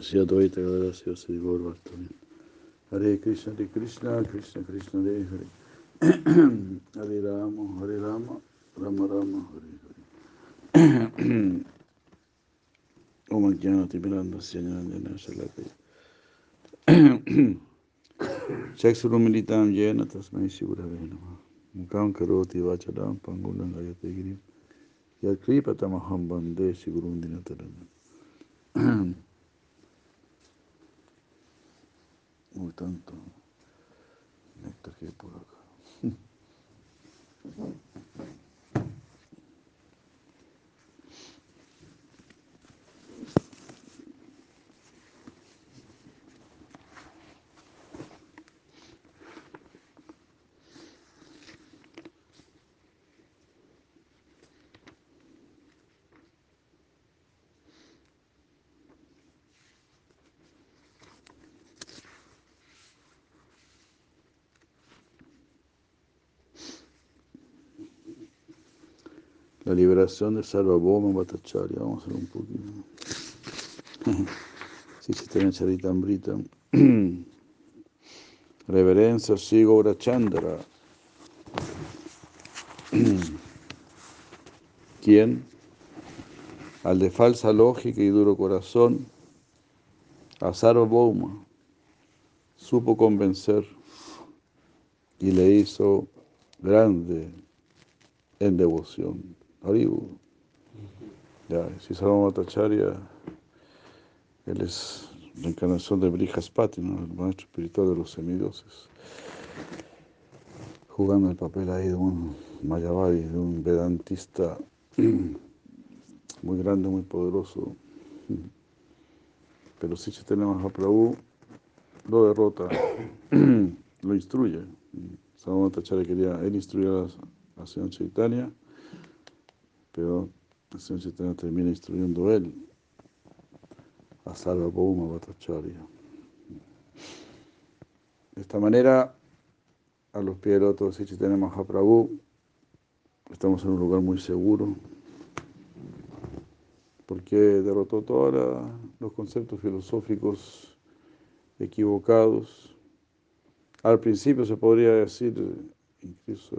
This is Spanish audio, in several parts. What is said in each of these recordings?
Shri Advaita Gadara Sri Gaur Bhaktami Hare Krishna Hare Krishna Krishna Krishna Hare Hare. Hare Rama Hare Rama Rama Rama Hare Hare. Om Jnana Timiranda Syanjana Shalakaya Chaksurumilitam Jena Tasmai Shivurave Nama Mukam Karoti Vachadam Pangulam Gayate Girim Yakripatamaham Bande Sigurum Dinataram Muy tanto néctar que hay por acá. Liberación de Sarvabhauma Bhattacharya. Vamos a hacer un poquito. Sí, Chitanya Charitambrita. Reverencia Sigora Chandra. ¿Quién? Al de falsa lógica y duro corazón, a Sarvabhauma supo convencer y le hizo grande en devoción. Haribu. Ya, si Sarvama Bhattacharya, él es la encarnación de Brihaspati, ¿no? el maestro espiritual de los semidioses, jugando el papel ahí de un Mayavadi, de un vedantista muy grande, muy poderoso. Pero si tenemos a Prabhu, lo derrota, lo instruye. Sarvama Bhattacharya quería, él instruir a la señora Chaitanya, pero señor Chaitanya termina instruyendo él a Sarvabhauma Bhattacharya. De esta manera, a los pies del otro Sri Chaitanya Mahaprabhu, estamos en un lugar muy seguro, porque derrotó todos los conceptos filosóficos equivocados. Al principio se podría decir, incluso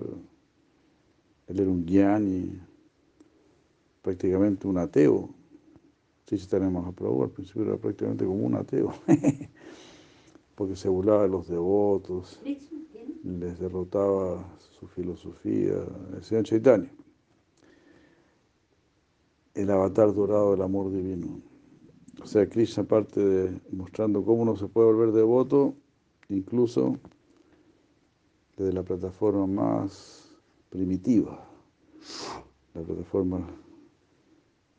él era un guiani, prácticamente un ateo. Sí, sí tenemos a Prabhu, al principio era prácticamente como un ateo, porque se burlaba de los devotos, les derrotaba su filosofía, el señor Chaitanya, el avatar dorado del amor divino. O sea, Krishna parte de mostrando cómo uno se puede volver devoto, incluso desde la plataforma más primitiva, la plataforma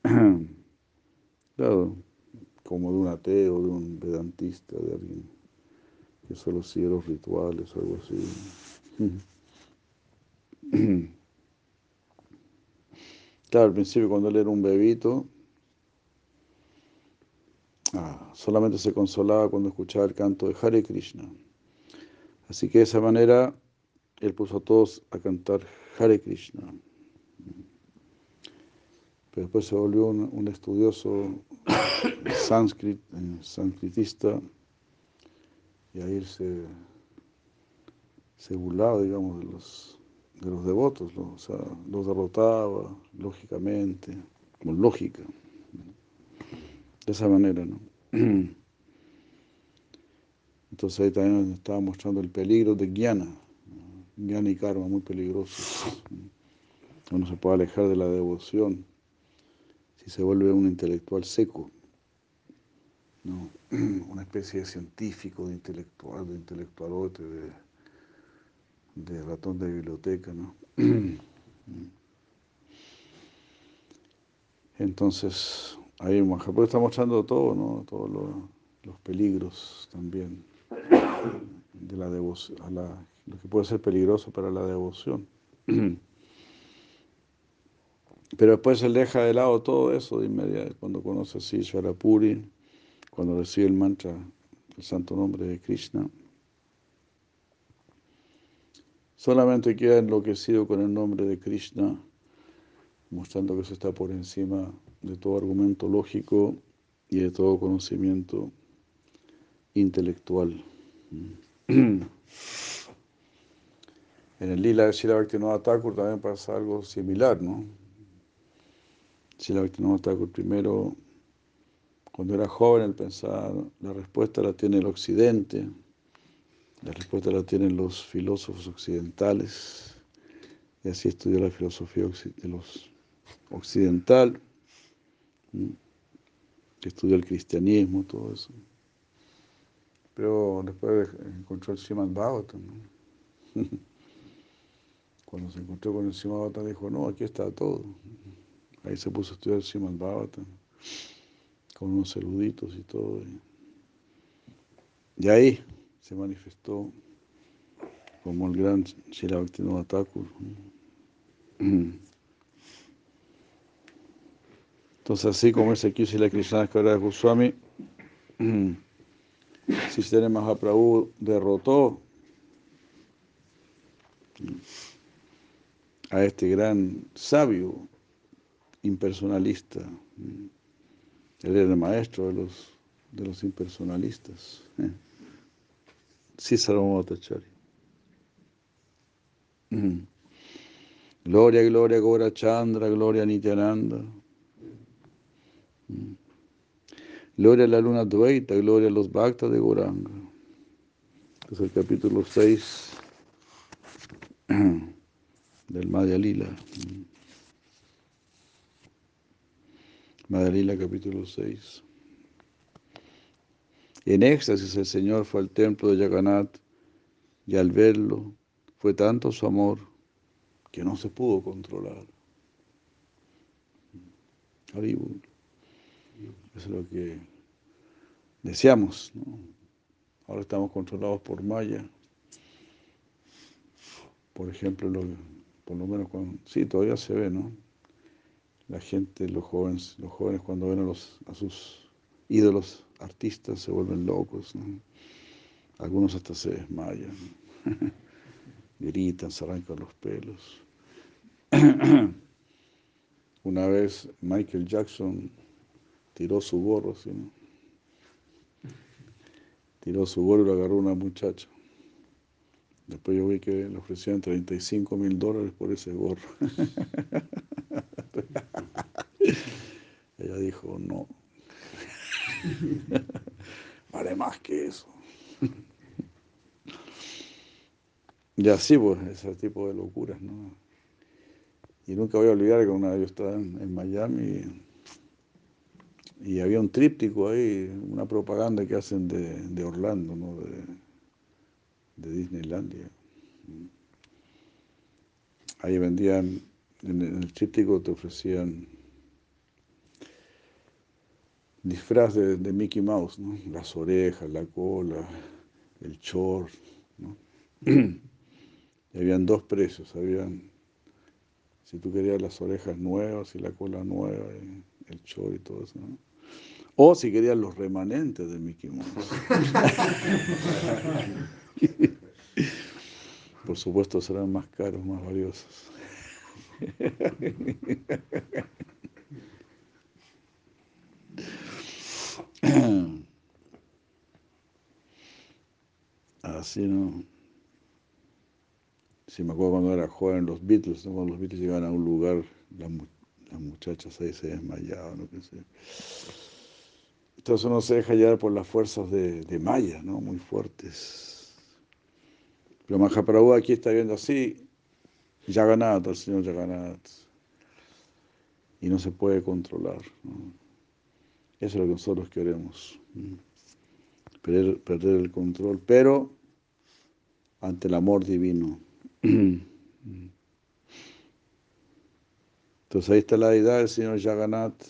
claro, como de un ateo, de un vedantista, de alguien que solo sigue los rituales o algo así. Claro, al principio cuando él era un bebito, ah, solamente se consolaba cuando escuchaba el canto de Hare Krishna. Así que de esa manera él puso a todos a cantar Hare Krishna. Después se volvió un, un estudioso sánscrit, eh, y ahí se, se burlaba, digamos, de los, de los devotos, sea, los derrotaba lógicamente, con lógica, de esa manera, ¿no? Entonces ahí también estaba mostrando el peligro de Jnana, Jnana y karma muy peligrosos. Uno se puede alejar de la devoción si se vuelve un intelectual seco, ¿no? una especie de científico, de intelectual, de intelectualote, de, ratón de biblioteca. ¿no? Entonces, ahí Mahaprabhu está mostrando todo, ¿no? todos lo, los peligros también de la devoción, lo que puede ser peligroso para la devoción. Pero después él deja de lado todo eso de inmediato, cuando conoce así Sharapuri, cuando recibe el mantra, el santo nombre de Krishna. Solamente queda enloquecido con el nombre de Krishna, mostrando que eso está por encima de todo argumento lógico y de todo conocimiento intelectual. En el lila de Srila Bhaktivinoda Thakur también pasa algo similar, ¿no? Srila Bhaktivinoda Thakur primero, cuando era joven, él pensaba, la respuesta la tiene el occidente, la respuesta la tienen los filósofos occidentales, y así estudió la filosofía de los occidental, estudió el cristianismo, todo eso. Pero después encontró el Srimad Bhagavatam, ¿no? Cuando se encontró con el Srimad Bhagavatam dijo, no, aquí está todo. Ahí se puso a estudiar Srimad Bhagavatam con unos eruditos y todo. Y ahí se manifestó como el gran Srila Bhaktivinoda. Entonces, así como ese aquí la Krishna de Goswami, Sister Mahaprabhu derrotó a este gran sabio impersonalista. Él era el maestro de los, de los impersonalistas. César Matachari. Gloria, gloria, Gora Chandra, gloria Nityananda. Gloria a la luna Dvaita, gloria a los Bhaktas de Goranga. Es el capítulo 6 del Madhya Lila. Madhya Lila, capítulo 6. En éxtasis el Señor fue al templo de Yaganat y al verlo fue tanto su amor que no se pudo controlar. Es lo que deseamos. Ahora estamos controlados por Maya. Por ejemplo, por lo menos cuando, sí, todavía se ve, ¿no? La gente, los jóvenes, los jóvenes cuando ven a, los, a sus ídolos artistas se vuelven locos, Algunos hasta se desmayan, gritan, se arrancan los pelos. Una vez Michael Jackson tiró su gorro, tiró su gorro y lo agarró una muchacha. Después yo vi que le ofrecían 35 mil dólares por ese gorro. Ella dijo, no, vale más que eso. y así, pues, ese tipo de locuras, ¿no? Y nunca voy a olvidar que una vez yo estaba en, Miami y, había un tríptico ahí, una propaganda que hacen de, Orlando, ¿no? De, de Disneylandia. Ahí vendían, en el tríptico te ofrecían disfraz de, Mickey Mouse, las orejas, la cola, el. ¿no? y habían dos precios, habían si tú querías las orejas nuevas y la cola nueva, el chor y todo eso, ¿no? O si querías los remanentes de Mickey Mouse. Por supuesto serán más caros, más valiosos. Así no. Si me acuerdo cuando era joven, los Beatles, cuando los Beatles iban a un lugar, las, muchachas ahí se desmayaban, no sé. Entonces uno se deja llevar por las fuerzas de, Maya, ¿no? Muy fuertes. Pero Mahaprabhu aquí está viendo así, Jagannath, el señor Jagannath. Y no se puede controlar. Eso es lo que nosotros queremos. Perder, perder el control, pero ante el amor divino. Entonces ahí está la deidad del señor Jagannath.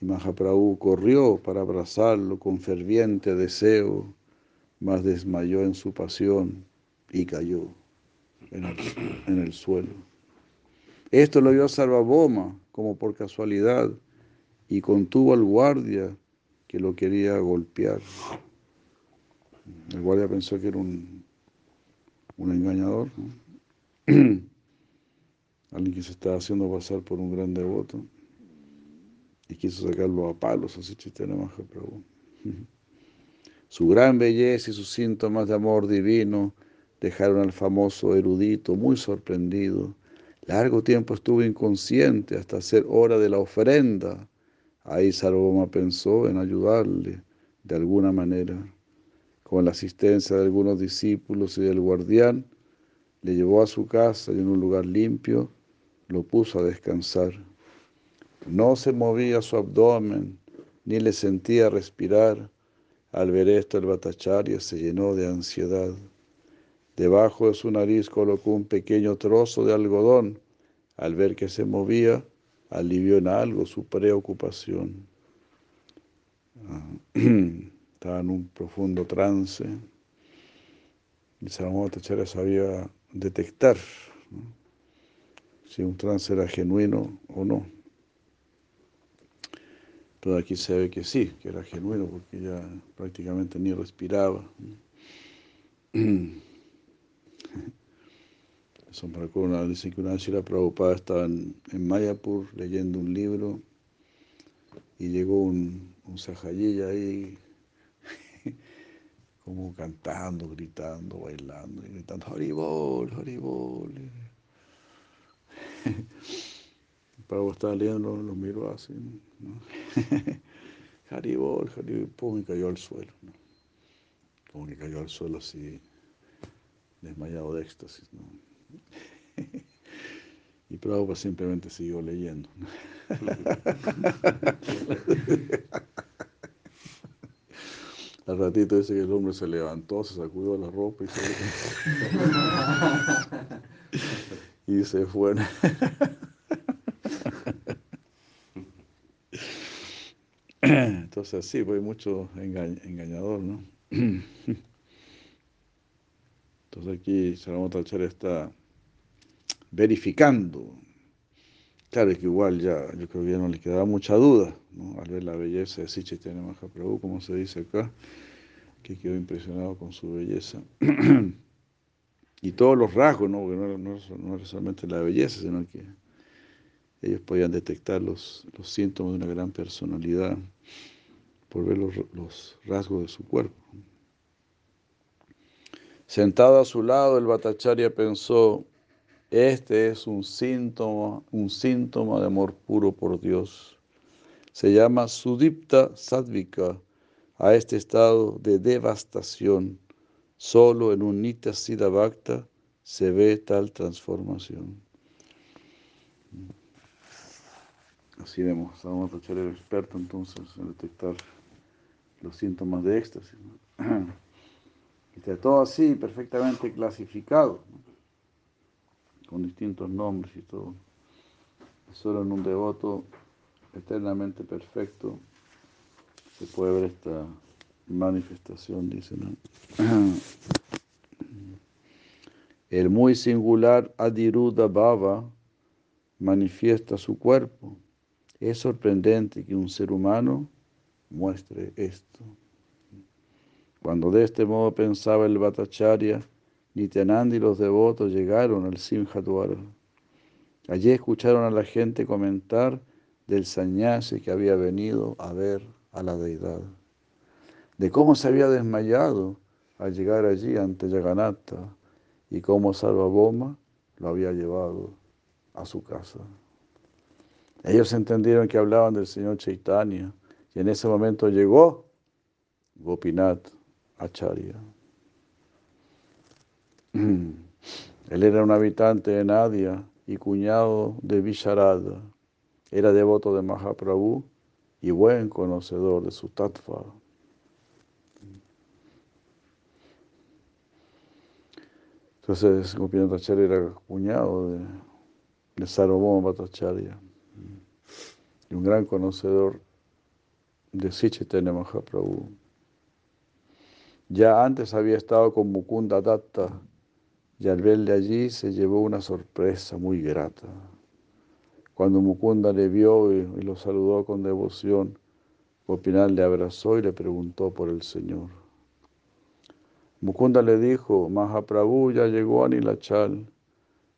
Y Mahaprabhu corrió para abrazarlo con ferviente deseo, mas desmayó en su pasión y cayó en el, suelo. Esto lo vio Sarvaboma como por casualidad y contuvo al guardia que lo quería golpear. El guardia pensó que era un un engañador, alguien que se está haciendo pasar por un gran devoto. y quiso sacarlo a palos así Chaitanya Mahaprabhu. Su gran belleza y sus síntomas de amor divino dejaron al famoso erudito muy sorprendido. Largo tiempo estuvo inconsciente hasta ser hora de la ofrenda. Ahí Sarvabhauma pensó en ayudarle de alguna manera. Con la asistencia de algunos discípulos y del guardián, le llevó a su casa y en un lugar limpio lo puso a descansar. No se movía su abdomen, ni le sentía respirar. Al ver esto, el Bhattacharya se llenó de ansiedad. Debajo de su nariz colocó un pequeño trozo de algodón. Al ver que se movía, alivió en algo su preocupación. Ah, estaba en un profundo trance. Y Bhattacharya sabía detectar si un trance era genuino o no. Pero aquí se ve que sí, que era genuino, porque ya prácticamente ni respiraba. Recuerda, dicen que una vez la Prabhupada estaba en, Mayapur leyendo un libro y llegó un, un ahí como cantando, gritando, bailando, y gritando Haribol, Haribol. Pablo estaba leyendo, lo miró así, ¿no? Haribol, Haribol, pum, y cayó al suelo, ¿no? Como que cayó al suelo así, desmayado de éxtasis, ¿no? Y Prabhupada simplemente siguió leyendo. Al ratito dice que el hombre se levantó, se sacudió la ropa y se, y se fue. Entonces sí, pues mucho engañador, ¿no? Entonces aquí Saramotachar está verificando. Claro que igual ya, yo creo que ya no le quedaba mucha duda, ¿no? al ver la belleza de Sichaitanya Mahaprabhu, como se dice acá, que quedó impresionado con su belleza. y todos los rasgos, ¿no? porque no, no, era solamente la belleza, sino que ellos podían detectar los, los síntomas de una gran personalidad por ver los, los rasgos de su cuerpo. Sentado a su lado, el Bhattacharya pensó, este es un síntoma, un síntoma de amor puro por Dios. Se llama Sudipta Sadvika a este estado de devastación. Solo en un Nitya Siddha Bhakta se ve tal transformación. Así vemos, a el experto entonces en detectar los síntomas de éxtasis. está todo así, perfectamente clasificado con distintos nombres y todo. Solo en un devoto eternamente perfecto se puede ver esta manifestación, dice. El muy singular Adiruddha Baba manifiesta su cuerpo. Es sorprendente que un ser humano muestre esto. Cuando de este modo pensaba el Bhattacharya, Nityananda y los devotos llegaron al Simhadwara. Allí escucharon a la gente comentar del sañase que había venido a ver a la deidad, de cómo se había desmayado al llegar allí ante Yaganatha y cómo Sarvaboma lo había llevado a su casa. Ellos entendieron que hablaban del Señor Chaitanya y en ese momento llegó Gopinath Acharya. Él era un habitante de Nadia y cuñado de Visharada. Era devoto de Mahaprabhu y buen conocedor de su tattva. Entonces, Gopinath Acharya era cuñado de, de Sarvabhauma y un gran conocedor de Sichaitanya Mahaprabhu. Ya antes había estado con Mukunda Datta y al verle allí se llevó una sorpresa muy grata. Cuando Mukunda le vio y, lo saludó con devoción, Gopinath le abrazó y le preguntó por el Señor. Mukunda le dijo, Mahaprabhu ya llegó a Nilachal.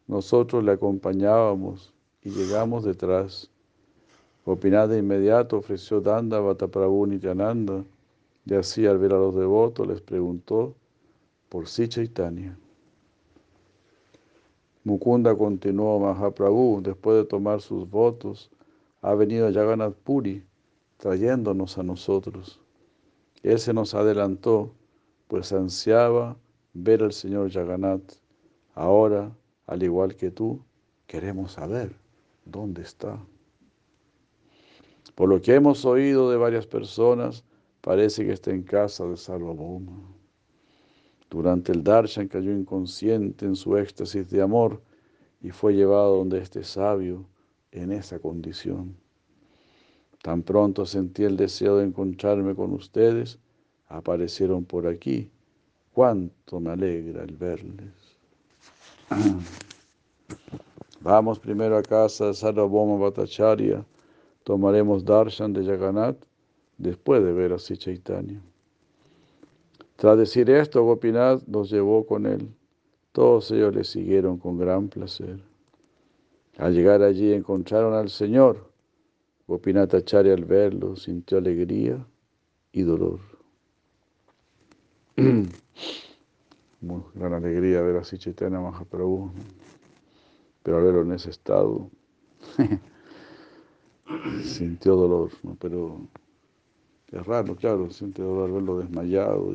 Nosotros le acompañábamos y llegamos detrás. Gopinath de inmediato ofreció Danda Prabhu Nityananda y así al ver a los devotos les preguntó por si Chaitanya. Mukunda continuó Mahaprabhu, después de tomar sus votos, ha venido a Jagannath Puri, trayéndonos a nosotros. Él se nos adelantó, pues ansiaba ver al Señor Jagannath. Ahora, al igual que tú, queremos saber dónde está. Por lo que hemos oído de varias personas, parece que está en casa de Sarvabhauma. Durante el darshan cayó inconsciente en su éxtasis de amor y fue llevado donde este sabio en esa condición. Tan pronto sentí el deseo de encontrarme con ustedes, aparecieron por aquí. Cuánto me alegra el verles. Vamos primero a casa de Sarvabhauma Bhattacharya, tomaremos darshan de Jagannath después de ver a Chaitanya. Tras decir esto, Gopinath nos llevó con él. Todos ellos le siguieron con gran placer. Al llegar allí encontraron al Señor. Gopinath Acharya al verlo sintió alegría y dolor. Muy gran alegría ver a Chaitanya Mahaprabhu, pero al verlo en ese estado sintió dolor, pero es raro, claro, siente dolor verlo desmayado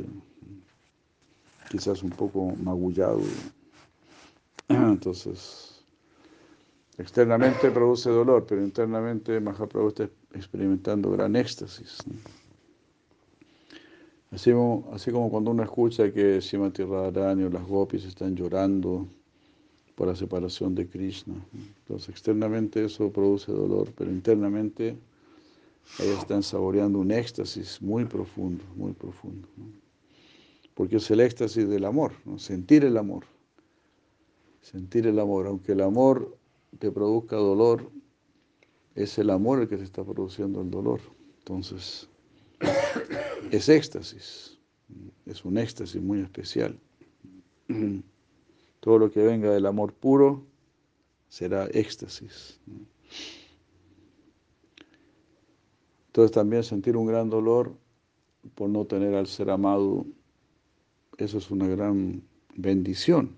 quizás un poco magullado. Entonces, externamente produce dolor, pero internamente Mahaprabhu está experimentando gran éxtasis. Así así como cuando uno escucha que Srimati Radharani o las gopis están llorando por la separación de Krishna. Entonces, externamente eso produce dolor, pero internamente ellos están saboreando un éxtasis muy profundo, muy profundo porque es el éxtasis del amor, sentir el amor. Sentir el amor, aunque el amor te produzca dolor, es el amor el que te está produciendo el dolor. Entonces, es éxtasis, es un éxtasis muy especial. Todo lo que venga del amor puro será éxtasis. Entonces también sentir un gran dolor por no tener al ser amado eso es una gran bendición.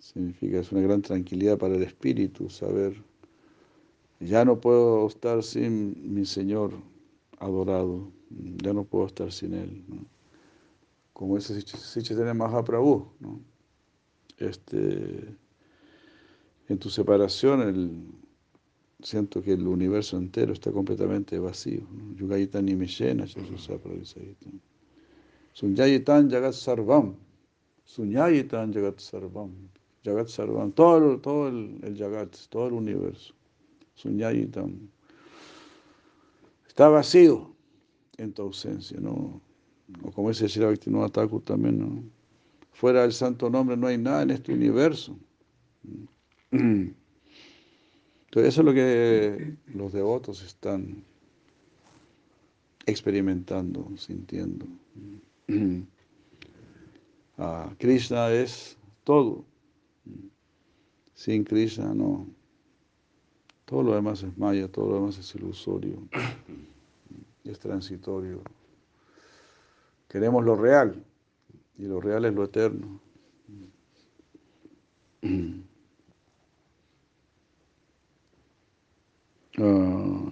Significa, es una gran tranquilidad para el espíritu saber, ya no puedo estar sin mi Señor adorado, ya no puedo estar sin Él. Como ese Sichaitanya Mahaprabhu, ¿no? Este, en tu separación, el, siento que el universo entero está completamente vacío. Yugayitani Mishena, Sunyayitan Jagat Sarvam. Sunyayitan Jagat Sarvam. Jagat Sarvam. Todo, todo el, el Jagat, todo el universo. Sunyayitan. Está vacío en tu ausencia, ¿no? O como dice Shira Bhaktivinoda Thakur también, ¿no? Fuera del santo nombre no hay nada en este universo. Entonces eso es lo que los devotos están experimentando, sintiendo. Ah, Krishna es todo. Sin Krishna no. Todo lo demás es maya, todo lo demás es ilusorio, es transitorio. Queremos lo real y lo real es lo eterno. Uh,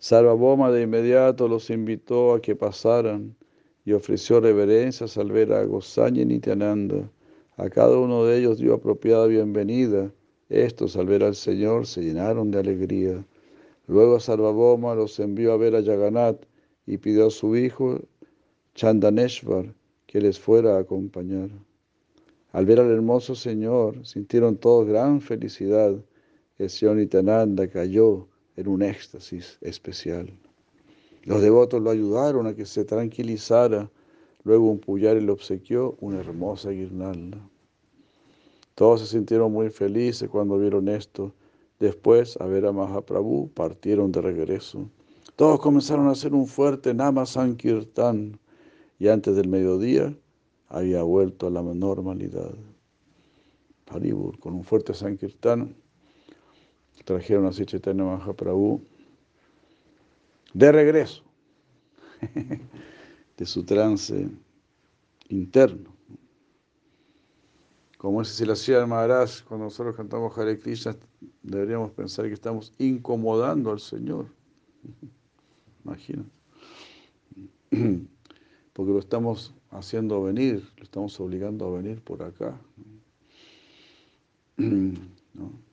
de inmediato los invitó a que pasaran y ofreció reverencias al ver a Gosanya y Nityananda. A cada uno de ellos dio apropiada bienvenida. Estos, al ver al Señor, se llenaron de alegría. Luego Sarvabhauma los envió a ver a Jagannath y pidió a su hijo Chandaneshvar que les fuera a acompañar. Al ver al hermoso Señor, sintieron todos gran felicidad. El Señor cayó en un éxtasis especial. Los devotos lo ayudaron a que se tranquilizara. Luego un puyar le obsequió una hermosa guirnalda. Todos se sintieron muy felices cuando vieron esto. Después, a ver a Mahaprabhu, partieron de regreso. Todos comenzaron a hacer un fuerte Nama Sankirtan y antes del mediodía había vuelto a la normalidad. Haribur, con un fuerte Sankirtan, trajeron a Chaitanya Mahaprabhu de regreso de su trance interno. Como es la ciudad Maharaj, cuando nosotros cantamos Hare Krishna, deberíamos pensar que estamos incomodando al Señor. Imagina. Porque lo estamos haciendo venir, lo estamos obligando a venir por acá.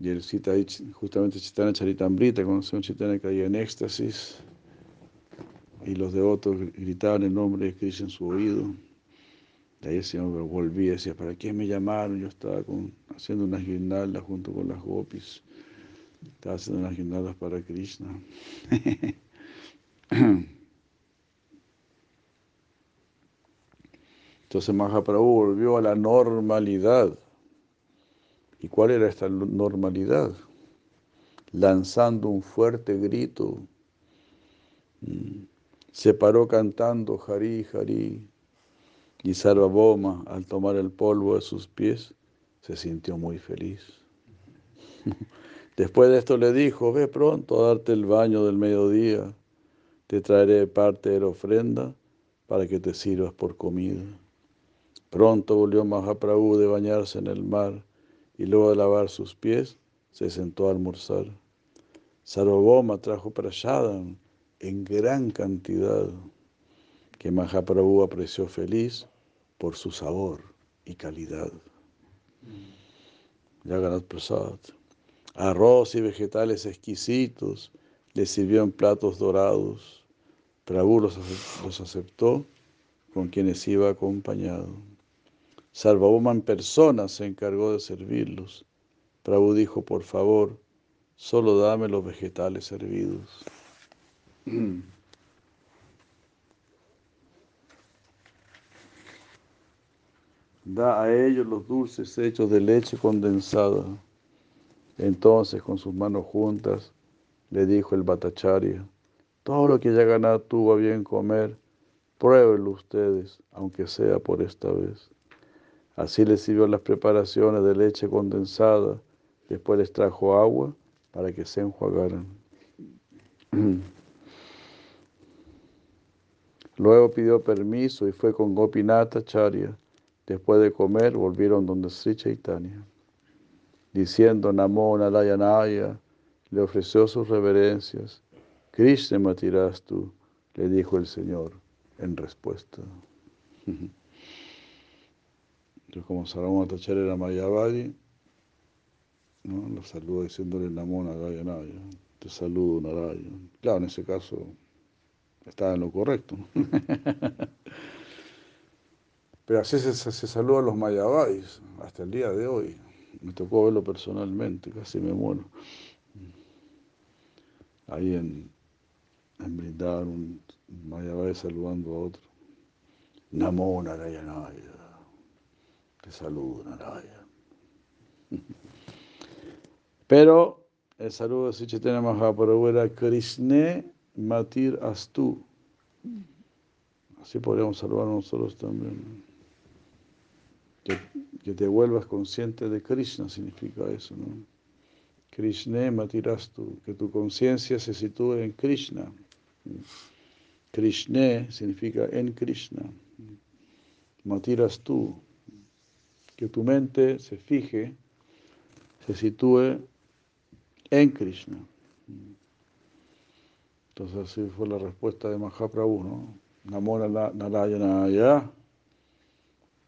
Y él cita ahí justamente Chaitanya Charitambrita, cuando un Chaitanya caía en éxtasis y los devotos gritaban el nombre de Krishna en su oído. De ahí el Señor volvía y decía, ¿para qué me llamaron? Yo estaba haciendo unas guirnaldas junto con las gopis. Estaba haciendo unas guirnaldas para Krishna. Entonces Mahaprabhu volvió a la normalidad. ¿Y cuál era esta normalidad? Lanzando un fuerte grito. Mm. Se paró cantando Hari, Hari. Y Sarvaboma, al tomar el polvo de sus pies, se sintió muy feliz. Después de esto le dijo, ve pronto a darte el baño del mediodía, te traeré parte de la ofrenda para que te sirvas por comida. Pronto volvió Mahaprabhu de bañarse en el mar y luego de lavar sus pies, se sentó a almorzar. Sarvaboma trajo prashadam en gran cantidad que Mahaprabhu apreció feliz por su sabor y calidad. Yaganat Prasad. Arroz y vegetales exquisitos le sirvió en platos dorados. Prabhu los aceptó con quienes iba acompañado. Sarvabhauma en persona se encargó de servirlos. Prabhu dijo, por favor, solo dame los vegetales servidos. Da a ellos los dulces hechos de leche condensada. Entonces, con sus manos juntas, le dijo el Bhattacharya, todo lo que haya ganado tuvo a bien comer, pruébenlo ustedes, aunque sea por esta vez. Así les sirvió las preparaciones de leche condensada, después les trajo agua para que se enjuagaran. Luego pidió permiso y fue con Gopinata Charya. Después de comer, volvieron donde Sri Chaitanya. Diciendo Namo Narayanaya, le ofreció sus reverencias. Krishna Matirastu, le dijo el Señor en respuesta. Entonces, como Sarama Tacharya era Mayavadi, ¿no? lo saluda diciéndole Namo Narayanaya. Te saludo, Narayan. Claro, en ese caso estaba en lo correcto. Pero así se, se, saludan los Mayavadis hasta el día de hoy. Me tocó verlo personalmente, casi me muero. Ahí en, en brindar un Mayavadi saludando a otro. Namo Narayanaya. Te saludo, Naraya. Pero el saludo de Sichaitanya Mahaprabhu era Krishna Matir Astu. Así podríamos saludar nosotros también. Que, que, te vuelvas consciente de Krishna significa eso, ¿no? Krishna Matirastu, que tu conciencia se sitúe en Krishna. Krishna significa en Krishna. Matirastu, que tu mente se fije, se sitúe en Krishna. Entonces así fue la respuesta de Mahaprabhu, ¿no? Namo Narayanaya.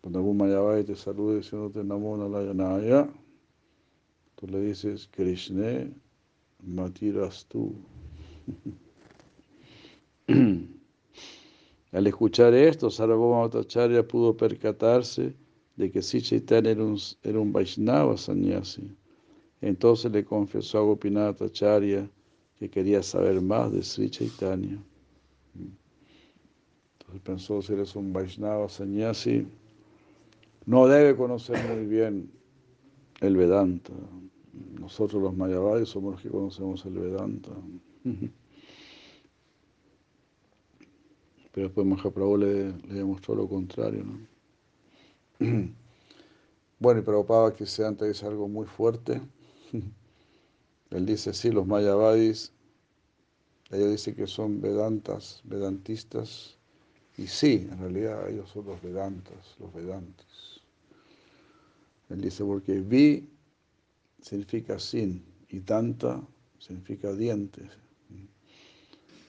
Cuando algún Mayavai te salude diciéndote Namo Narayanaya, tú le dices Krishna Matiras tú. Al escuchar esto, Sarvabhauma Bhattacharya pudo percatarse de que si Chaitanya era un, era un Vaishnava sannyasi. Entonces le confesó a Gopinath Acharya que quería saber más de Sri Chaitanya. Entonces pensó, si eres un Vaishnava sannyasi, no debe conocer muy bien el Vedanta. Nosotros los Mayavadis somos los que conocemos el Vedanta. Pero después Mahaprabhu le, le demostró lo contrario, ¿no? Bueno, y Prabhupada que se antes es algo muy fuerte. Él dice, sí, los mayavadis, ellos dicen que son vedantas, vedantistas, y sí, en realidad ellos son los vedantas, los vedantas. Él dice, porque vi significa sin, y tanta significa dientes.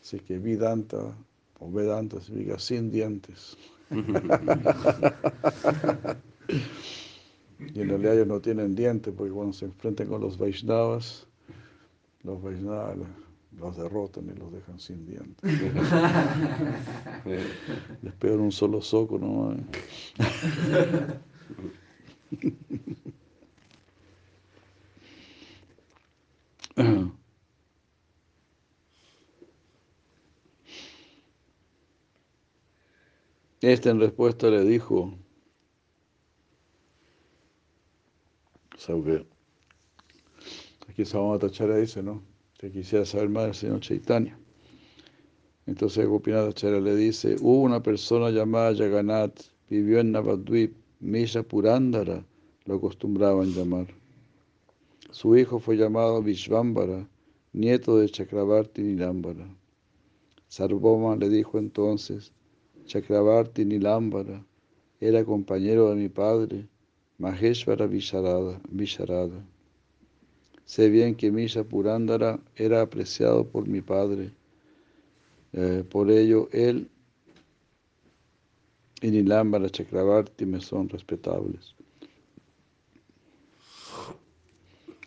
Así que vidanta o vedanta significa sin dientes. y en realidad ellos no tienen dientes porque cuando se enfrentan con los Vaishnavas, los Vaishnavas los derrotan y los dejan sin dientes. Les pegan un solo soco nomás. Este en respuesta le dijo, ¿sabe? Aquí Tachara dice, ¿no? Que quisiera saber más del señor Chaitanya. Entonces Gopinath le dice, hubo una persona llamada Yaganat, vivió en Navadvip, Misha Purandara, lo acostumbraban llamar. Su hijo fue llamado Vishvambara, nieto de Chakravarti Nilambara. Sarvoma le dijo entonces, Chakravarti Nilambara era compañero de mi padre, Maheshvara Visharada. Sé bien que Misha Purandara era apreciado por mi padre. Eh, por ello, él y Nilambara Chakravarti me son respetables.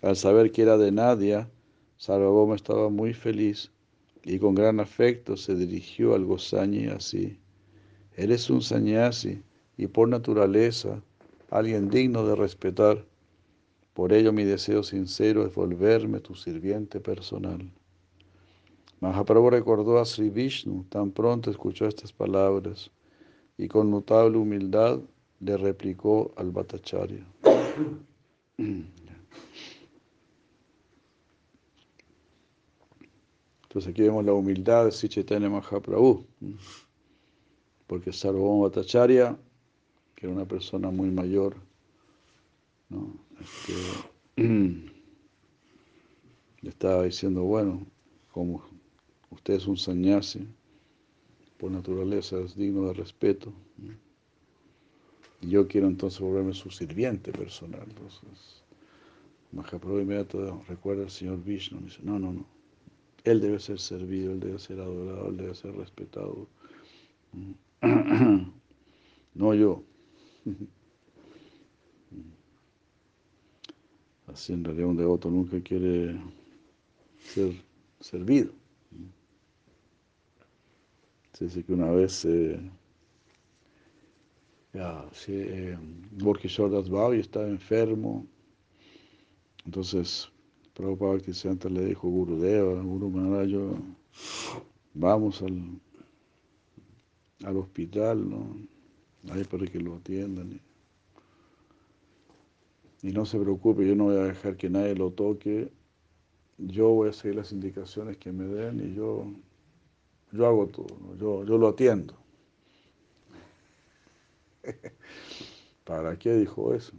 Al saber que era de Nadia, Sarvabhauma estaba muy feliz y con gran afecto se dirigió al Gosani así. Eres un sannyasi y por naturaleza alguien digno de respetar. Por ello mi deseo sincero es volverme tu sirviente personal. Mahaprabhu recordó a Sri Vishnu, tan pronto escuchó estas palabras y con notable humildad le replicó al Bhattacharya. Entonces aquí vemos la humildad de Mahaprabhu porque Sarvabhauma Bhattacharya, que era una persona muy mayor, ¿no? Este, estaba diciendo, bueno, como usted es un sannyasi, por naturaleza es digno de respeto, y yo quiero entonces volverme su sirviente personal. Entonces, Mahaprabhu inmediato recuerda al señor Vishnu, dice, no, no, no, él debe ser servido, él debe ser adorado, él debe ser respetado. yo. Así en realidad un devoto nunca quiere ser servido. Se dice que una vez eh, ya, sí, eh, estaba enfermo. Entonces, Prabhupada Bhaktisiddhanta le dijo Gurudeva, Guru Maharaj, vamos al, al hospital, ¿no? Ahí para que lo atiendan. Y, no se preocupe, yo no voy a dejar que nadie lo toque. Yo voy a seguir las indicaciones que me den y yo, yo hago todo, yo, yo lo atiendo. ¿Para qué dijo eso?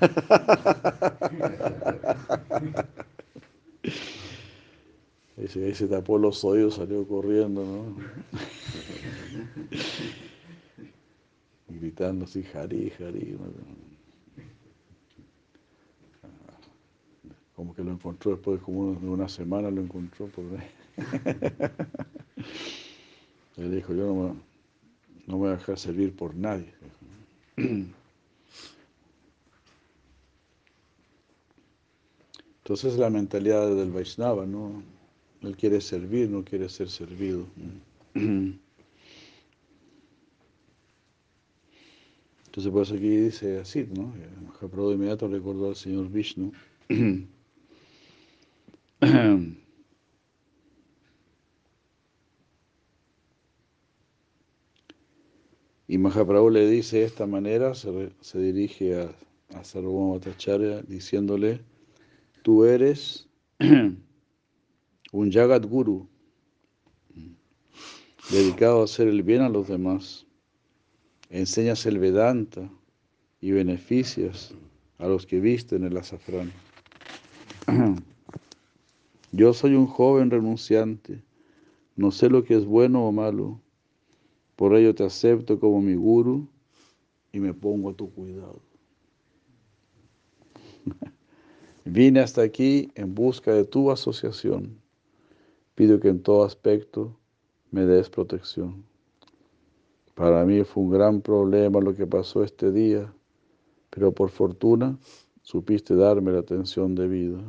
Ahí se, tapó los oídos, salió corriendo, ¿no? Gritando así, jari, jari. Como que lo encontró después de como de una semana, lo encontró por ahí. Él dijo, yo no me, no me voy a dejar servir por nadie. Entonces la mentalidad del Vaishnava, ¿no? Él quiere servir, no quiere ser servido. Entonces por eso aquí dice así, ¿no? Mahaprabhu de inmediato recordó al señor Vishnu. Y Mahaprabhu le dice de esta manera, se, se dirige a, a Sarvabhauma diciéndole, tú eres un Jagat Guru, dedicado a hacer el bien a los demás. Enseñas el Vedanta y beneficias a los que visten el azafrán. Yo soy un joven renunciante, no sé lo que es bueno o malo, por ello te acepto como mi guru y me pongo a tu cuidado. Vine hasta aquí en busca de tu asociación. Pido que en todo aspecto me des protección. Para mí fue un gran problema lo que pasó este día, pero por fortuna supiste darme la atención debida.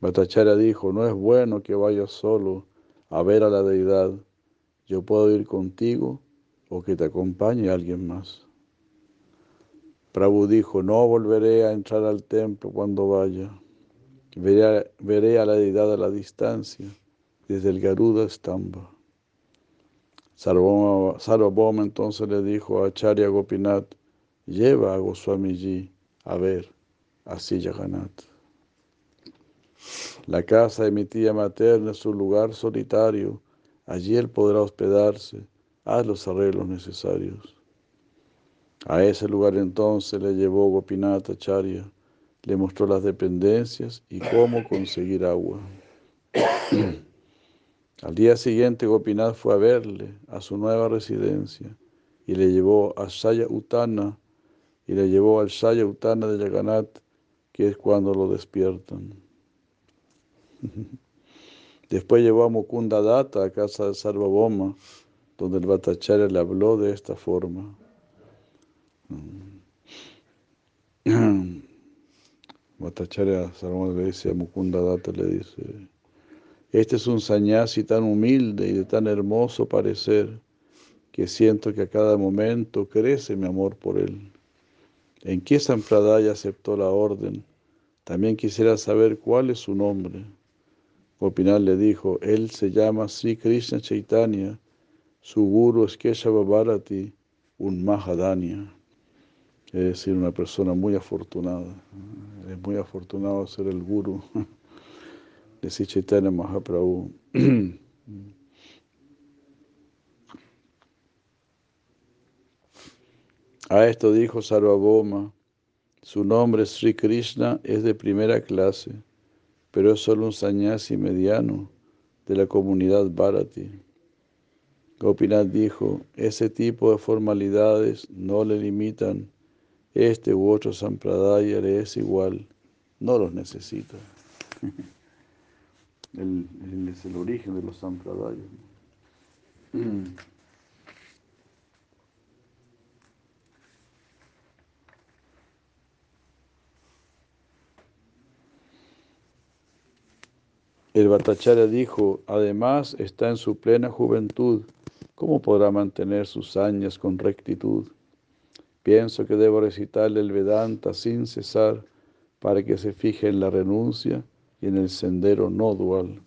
Batachara dijo, no es bueno que vayas solo a ver a la deidad, yo puedo ir contigo o que te acompañe alguien más. Prabhu dijo, no volveré a entrar al templo cuando vaya. Veré a, la deidad a la distancia, desde el Garuda Stamba. Sarvabhauma entonces le dijo a Acharya Gopinath, lleva a Goswamiji a ver a Jagannath. La casa de mi tía materna es un lugar solitario, allí él podrá hospedarse, haz los arreglos necesarios. A ese lugar entonces le llevó Gopinath Acharya le mostró las dependencias y cómo conseguir agua. Al día siguiente Gopinath fue a verle a su nueva residencia y le llevó a Shaya Utana y le llevó al Shaya Utana de Yaganat, que es cuando lo despiertan. Después llevó a Mukunda Data a casa de Sarvaboma, donde el Bhattacharya le habló de esta forma. Bhattacharya Sarvaboma le dice a Mukunda Data, le dice, este es un sanyasi tan humilde y de tan hermoso parecer que siento que a cada momento crece mi amor por él. ¿En qué Sampradaya aceptó la orden? También quisiera saber cuál es su nombre. Gopinal le dijo, él se llama Sri Krishna Chaitanya, su guru es Keshava Bharati, un Mahadanya. Es decir, una persona muy afortunada. Es muy afortunado ser el guru de Sri Chaitanya Mahaprabhu. A esto dijo Sarvabhauma, su nombre Sri Krishna es de primera clase, pero es solo un sannyasi mediano de la comunidad Bharati. Gopinath dijo, ese tipo de formalidades no le limitan, este u otro sampradaya le es igual, no los necesita. Él, es el origen de los sampradayas. El Bhattacharya dijo, además está en su plena juventud, ¿cómo podrá mantener sus años con rectitud? Pienso que debo recitarle el Vedanta sin cesar para que se fije en la renuncia y en el sendero no dual.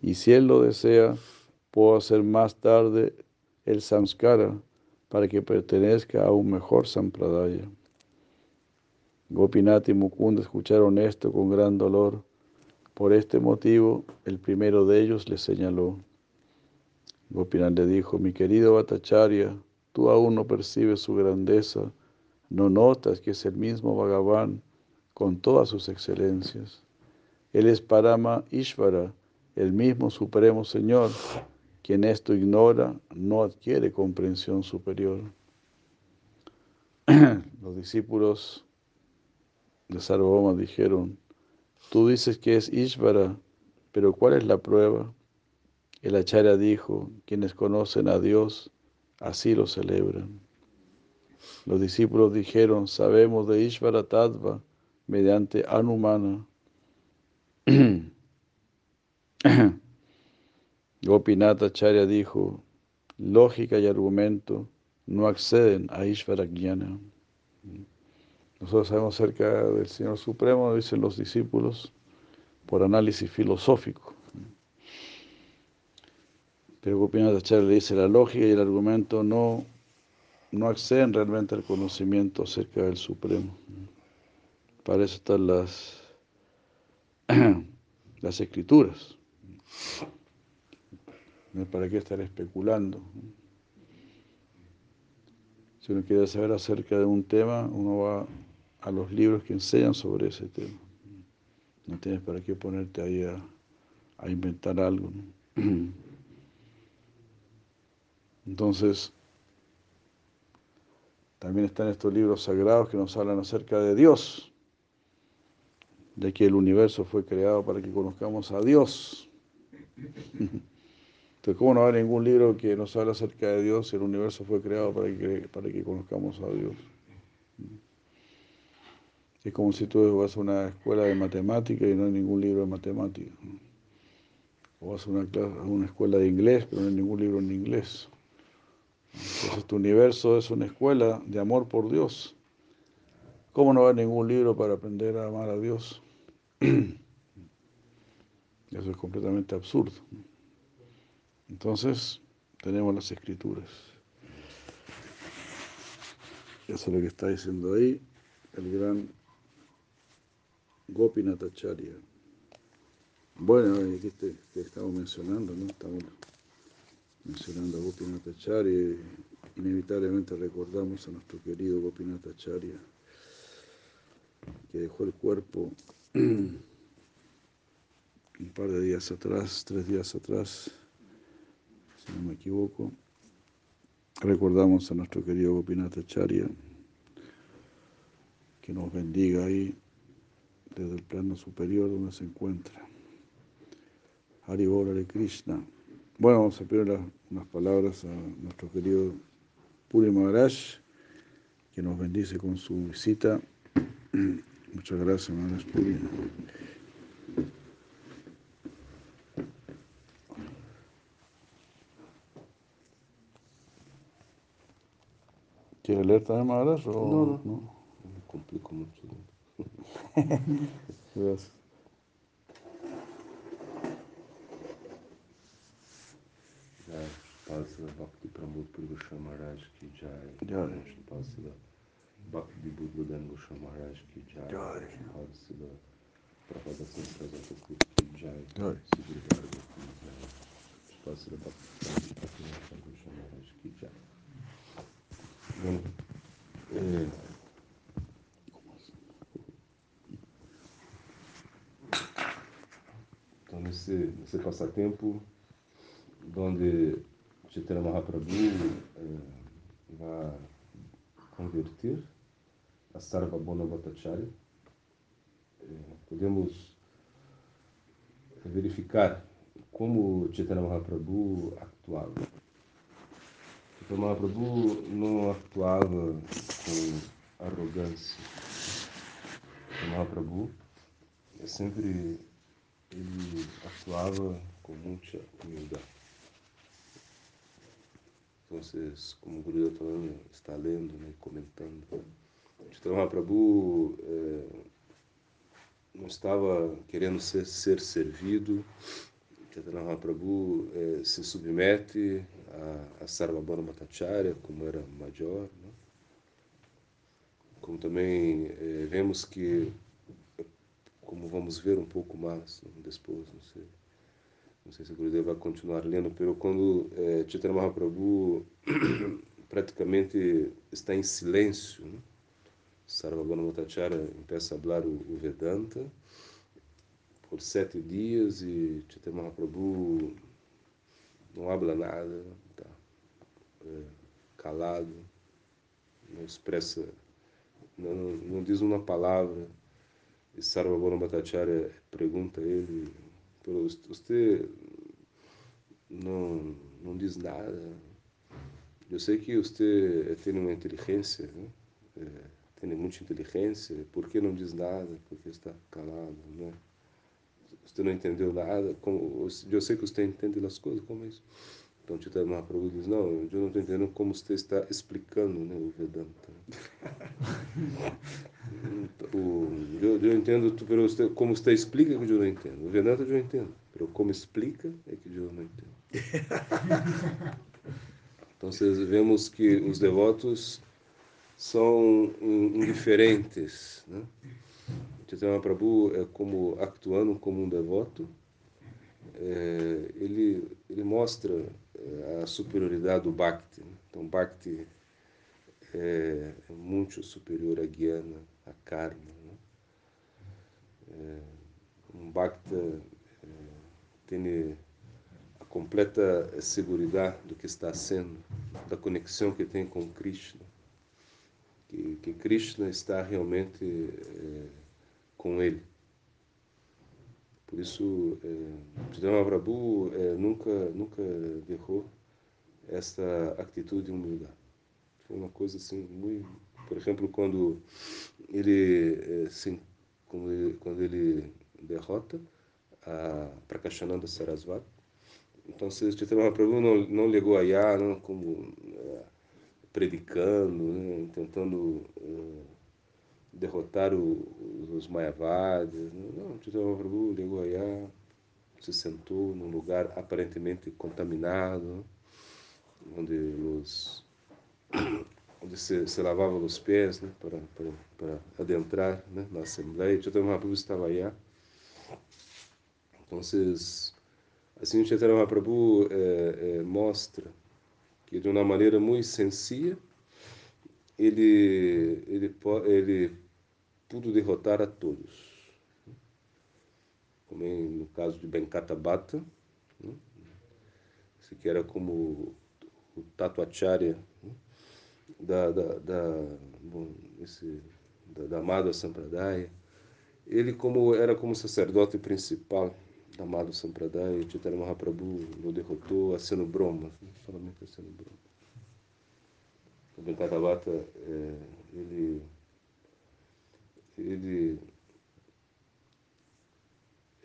Y si él lo desea, puedo hacer más tarde el samskara para que pertenezca a un mejor sampradaya. Gopinath y Mukunda escucharon esto con gran dolor por este motivo, el primero de ellos le señaló. Gopinath le dijo, mi querido Bhattacharya, tú aún no percibes su grandeza, no notas que es el mismo Bhagavan con todas sus excelencias. Él es Parama Ishvara, el mismo Supremo Señor. Quien esto ignora no adquiere comprensión superior. Los discípulos de Sarvabhauma dijeron, Tú dices que es Ishvara, pero ¿cuál es la prueba? El Acharya dijo, quienes conocen a Dios, así lo celebran. Los discípulos dijeron, sabemos de Ishvara Tattva mediante Anumana. Gopinath Acharya dijo, lógica y argumento no acceden a Ishvara Jnana. Nosotros sabemos acerca del Señor Supremo, dicen los discípulos, por análisis filosófico. Pero Gopinath Acharya le dice, la lógica y el argumento no, no acceden realmente al conocimiento acerca del Supremo. Para eso están las, las escrituras. ¿Para qué estar especulando? Si uno quiere saber acerca de un tema, uno va a los libros que enseñan sobre ese tema. No tienes para qué ponerte ahí a, a inventar algo. Entonces, también están estos libros sagrados que nos hablan acerca de Dios, de que el universo fue creado para que conozcamos a Dios. Entonces, ¿cómo no hay ningún libro que nos habla acerca de Dios si el universo fue creado para que, para que conozcamos a Dios? Es como si tú vas a una escuela de matemática y no hay ningún libro de matemática. O vas a una, a una escuela de inglés, pero no hay ningún libro en inglés. Entonces tu universo es una escuela de amor por Dios. ¿Cómo no hay ningún libro para aprender a amar a Dios? Eso es completamente absurdo. Entonces, tenemos las escrituras. Eso es lo que está diciendo ahí el gran Gopinathacharya. Bueno, aquí te, te estamos mencionando, ¿no? Estamos mencionando a Gopinathacharya, inevitablemente recordamos a nuestro querido Gopinathacharya, que dejó el cuerpo un par de días atrás, tres días atrás, si no me equivoco. Recordamos a nuestro querido Gopinathacharya, que nos bendiga ahí desde el plano superior donde se encuentra. Hari de Krishna. Bueno, vamos a pedir unas palabras a nuestro querido Puri Maharaj, que nos bendice con su visita. Muchas gracias, Maharaj Puri. ¿Quiere leer también, Maharaj? O no, no, no. Me complico mucho. gracias. Parsila Bhakti Pramod Purusha Maharaj ki jai. Jai. Parsila Bhakti Budhudan Gosha Maharaj ki jai. Jai. Parsila Prabhupada Sanskrazata ki jai. Jai. Siguru Bhargava ki jai. Parsila Bhakti Pramod Gosha Maharaj ki jai. Bueno, eh, então nesse, nesse passatempo, onde Chaitanya Mahaprabhu eh, vai converter a Sarvabhauma Bhattacharya. Eh, podemos verificar como Chaitanya Mahaprabhu actuava. Chaitanya Mahaprabhu não actuava com arrogância. Chaitanya Mahaprabhu sempre ele atuava com muita humildade. Entonces, como o Guru falando, está lendo, né, comentando. Chaitanya Mahaprabhu eh, não estava querendo ser, ser servido. Chaitanya Mahaprabhu eh, se submete a, a Sarvabhauma como era major. Né? Como também eh, vemos que, como vamos ver um pouco mais né, depois, não sei, não sei se o Gurudev vai continuar lendo, mas quando eh, Chaitanya Mahaprabhu praticamente está em silêncio, né? Sarvabhauma Bhattacharya começa a falar o, o, Vedanta por sete dias e Chaitanya Mahaprabhu não habla nada, está é, calado, não expressa, não, não diz uma palavra. E Sarvabhauma Bhattacharya pergunta a ele, você não, não diz nada. Eu sei que você tem uma inteligência, né? é, tem muita inteligência, por que não diz nada? Porque está calado, né? Você não entendeu nada? Como, eu sei que você entende as coisas, como é isso? Então Chaitanya Mahaprabhu diz, não, eu não estou entendendo como você está explicando né, o Vedanta. o, eu, eu entendo você, como você explica que eu não entendo. O Vedanta eu entendo, mas como explica é que eu não entendo. Então vemos que os devotos são indiferentes. Né? Chaitanya Mahaprabhu é como actuando como um devoto, é, ele, ele mostra a superioridade do Bhakti. Né? Então, Bhakti é, muito superior a Gyana, a Karma. Né? É, um Bhakta é, tem a completa segurança do que está sendo, da conexão que tem com Krishna. Que, que Krishna está realmente é, com ele. Por isso, é, Prabhu é, nunca, nunca deixou essa atitude de humildade. Foi uma coisa assim, muito. Por exemplo, quando ele, é, sim, quando ele, quando ele derrota a Prakashananda Sarasvati, então Chaitanya Prabhu não, não ligou a Yá, não como é, predicando, né, tentando é, derrotar os Mayavadis. Não, Chaitanya Prabhu ligou a Yá, se sentou num lugar aparentemente contaminado, onde os onde se, se lavava os pés né, para, para, para adentrar né, na Assembleia. Chaitanya estava aí. Então, assim, Chaitanya Mahaprabhu é, é, mostra que, de uma maneira muito sensível, ele, ele, ele pudo derrotar a todos. Como no caso de Benkata Bhatta, né, que era como o Tatuacharya, né, da, da, da, bom, esse, da, da Madhva Sampradaya. Ele como, era como sacerdote principal da Madhva Sampradaya, Chaitanya Mahaprabhu o derrotou a Seno Brahma, somente a Seno Brahma. O Venkatavata, é, ele, ele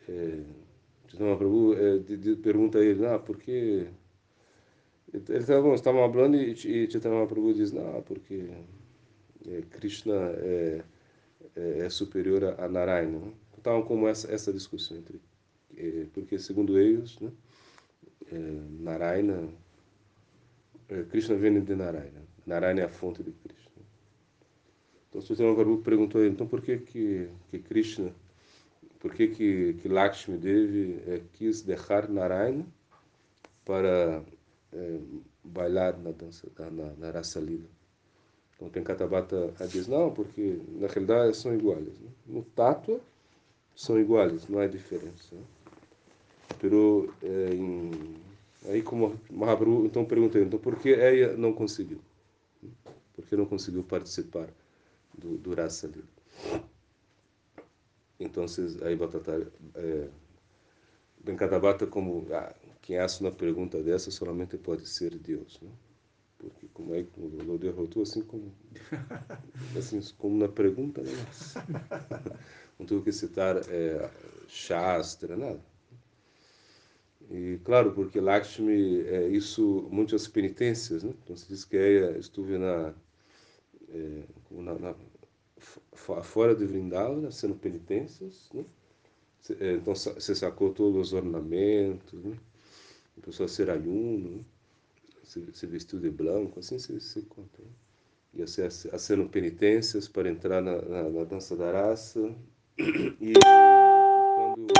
é, Chaitanya Mahaprabhu é, de, de, pergunta a ele, ah, por que eles estavam falando e, e Mahaprabhu diz, não, porque é, Krishna é, é, é, superior a, Narayana. Né? Estavam como essa, essa discussão entre... É, porque, segundo eles, né, é, Narayana... É, Krishna vem de Narayana. Narayana é a fonte de Krishna. Então, Chaitanya Mahaprabhu perguntou ele, então por que que, que Krishna... Por que que, que Lakshmi Devi quis deixar Narayana para é, bailar na dança, na, na raça lila. Então tem Catabata diz, não, porque na realidade são iguais. Né? No tato são iguais, não há diferença. Né? Pero, é, em, aí como Mahabru, então perguntei, então por que ela não conseguiu? Por que não conseguiu participar do, do raça lila? Então, aí Batata, é, Benkadabata como ah, quem acha uma pergunta dessa solamente pode ser Deus, né? Porque como é que o derrotou assim como assim como na pergunta, né? não tive que citar é, Shastra, nada. E claro, porque Lakshmi é isso muitas penitências, né? Então se diz que ela estuve na, é, na, na fora de Vrindavan, sendo penitências, né? É, então você sacou todos os ornamentos, né? a pessoa ser ayuno, né? se, vestiu de branco, assim se conta. Né? Ia ser acendo penitências para entrar na, na, na dança da raça. E quando,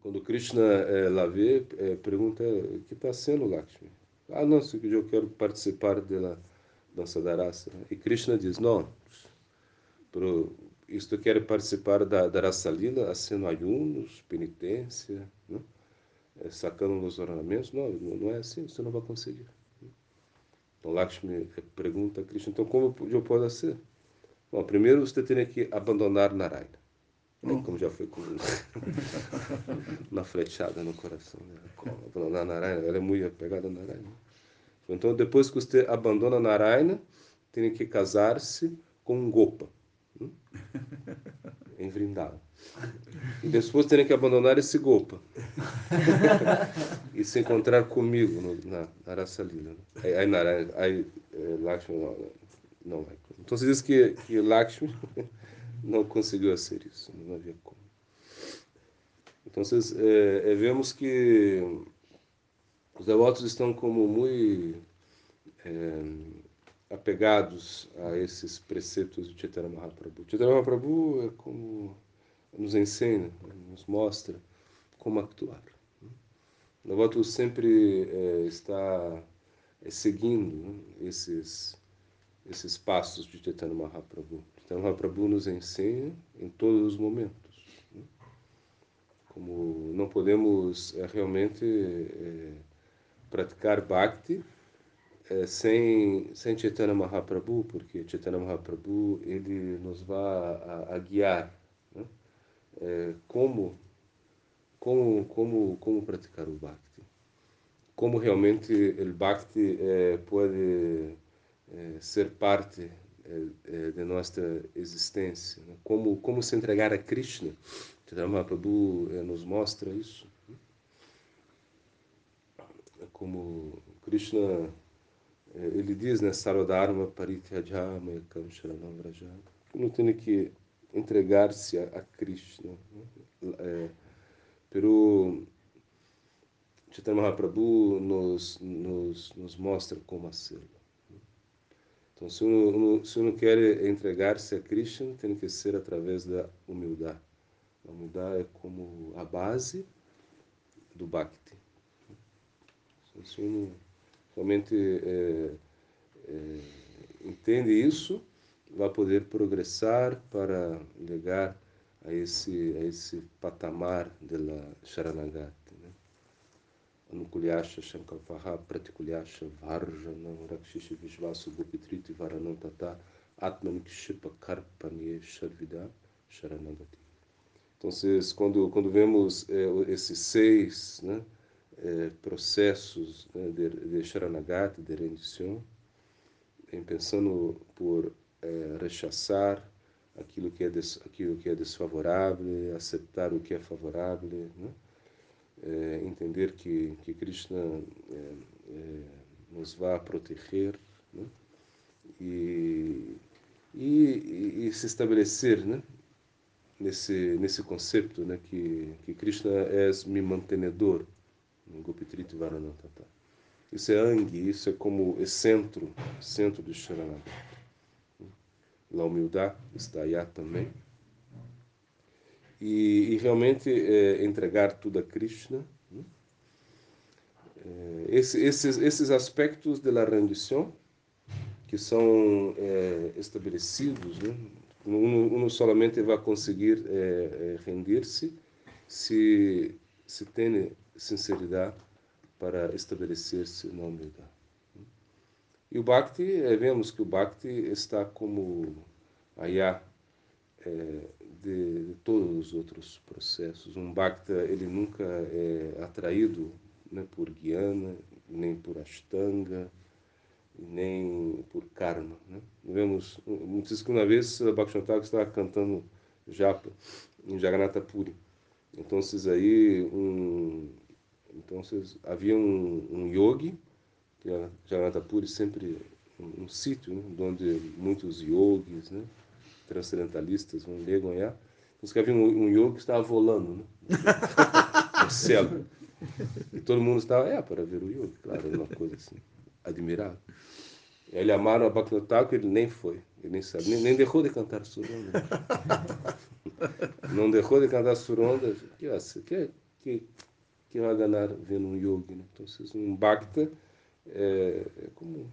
quando Krishna é, lá vê, é, pergunta o que está sendo Lakshmi. Ah, não, eu quero participar dança da raça. E Krishna diz, não, pro, isto quer participar da, da raça lila, acendo ayunos, penitência, né? é, sacando os ornamentos. Não, não é assim, você não vai conseguir. Então Lakshmi pergunta a Krishna, então como eu posso ser? Bom, primeiro você tem que abandonar Narayana. Aí, como já foi com uma flechada no coração. Né? Abandonar Narayana, ela é muito apegada a Narayana. Então, depois que você abandona Narayana, tem que casar-se com um Gopa. Hum? Em Vrindavan. E depois terem que abandonar esse Gopa. e se encontrar comigo no, na Arasalila. Né? Aí, aí, aí, aí eh, Lakshmi não, não vai. Então se diz que, que Lakshmi não conseguiu fazer isso. Não havia como. Então é, é, vemos que os devotos estão como muito é, apegados a esses preceitos de Chaitanya Mahaprabhu. Chaitanya Mahaprabhu é como nos ensina, nos mostra como actuar. O devoto sempre é, está é, seguindo né, esses, esses passos de Chaitanya Mahaprabhu. Chaitanya Mahaprabhu nos ensina em todos os momentos. como não podemos é, realmente praticar bhakti é, sem, sem Chaitanya Mahaprabhu, porque Chaitanya Mahaprabhu ele nos vai a, a guiar né? é, como, como, como, como praticar o bhakti. Como realmente o bhakti é, pode ser parte de nossa existência. Né? Como, como se entregar a Krishna. Chaitanya Mahaprabhu nos mostra isso. Como Krishna é, ele diz, né, Sarodharma Parityajama Ekam Sharanam Vraja, não tem que entregar-se a, a Krishna. Né? É, pero Chaitanya Mahaprabhu nos, nos, nos mostra como hacerlo. Então, se uno, se uno quer entregar-se a Krishna, tem que ser através da humildade. A humildade é como a base do Bhakti. Uno realmente é, é, entende isso, vai poder progressar para chegar a esse, a esse patamar da Sharanagati. Né? Anukulyasha Shankalpaha Pratikulyasha Varjanam Rakshishi Vishvasu Gopitriti Varanantata Atmanikshipa Karpanye Sharvida Sharanagati. Então, quando, quando vemos é, esses seis, né, é, processos né, de, de Sharanagati, de rendição, em pensando por é, rechaçar aquilo que, é des, aquilo que é desfavorável, aceitar o que é favorável, né? é, entender que, que Krishna nos vai proteger né? e, e, e, se estabelecer né? nesse, nesse conceito né? que, que Krishna é me mantenedor Gopitriti Varanantata. Isso é Angi, isso é como é centro, centro do Sharanagati. A humildade está aí também. E, e realmente é, entregar tudo a Krishna. Né? É, esse, esses, esses aspectos da rendição que são é, estabelecidos, né? um somente vai conseguir é, é, render-se se, se tem sinceridade para estabelecer-se na humildade. E o Bhakti, é, vemos que o Bhakti está como ayah é, de, de, todos os outros processos. Um Bhakta, ele nunca é atraído né, por Guiana, nem por Ashtanga, nem por Karma. Né? Vemos, muitas que uma vez Bhakti estava cantando Japa em Jagannatha Puri. Então, aí, um, então, havia um, um yogi, que a Janata Puri sempre um, um sítio né, onde muitos yogis, né, transcendentalistas vão mergulhar. Então, havia um, um yogi que estava volando né, no céu. E todo mundo estava, é, para ver o yogi, claro, uma coisa assim, admirável. E ele amaram a Bhakti ele nem foi, ele nem sabe, nem, nem deixou de cantar Suronda. Não deixou de cantar Suronda. Que, que, que, que vai ganhar vendo um yogi. Né? Então, um bhakta é, é como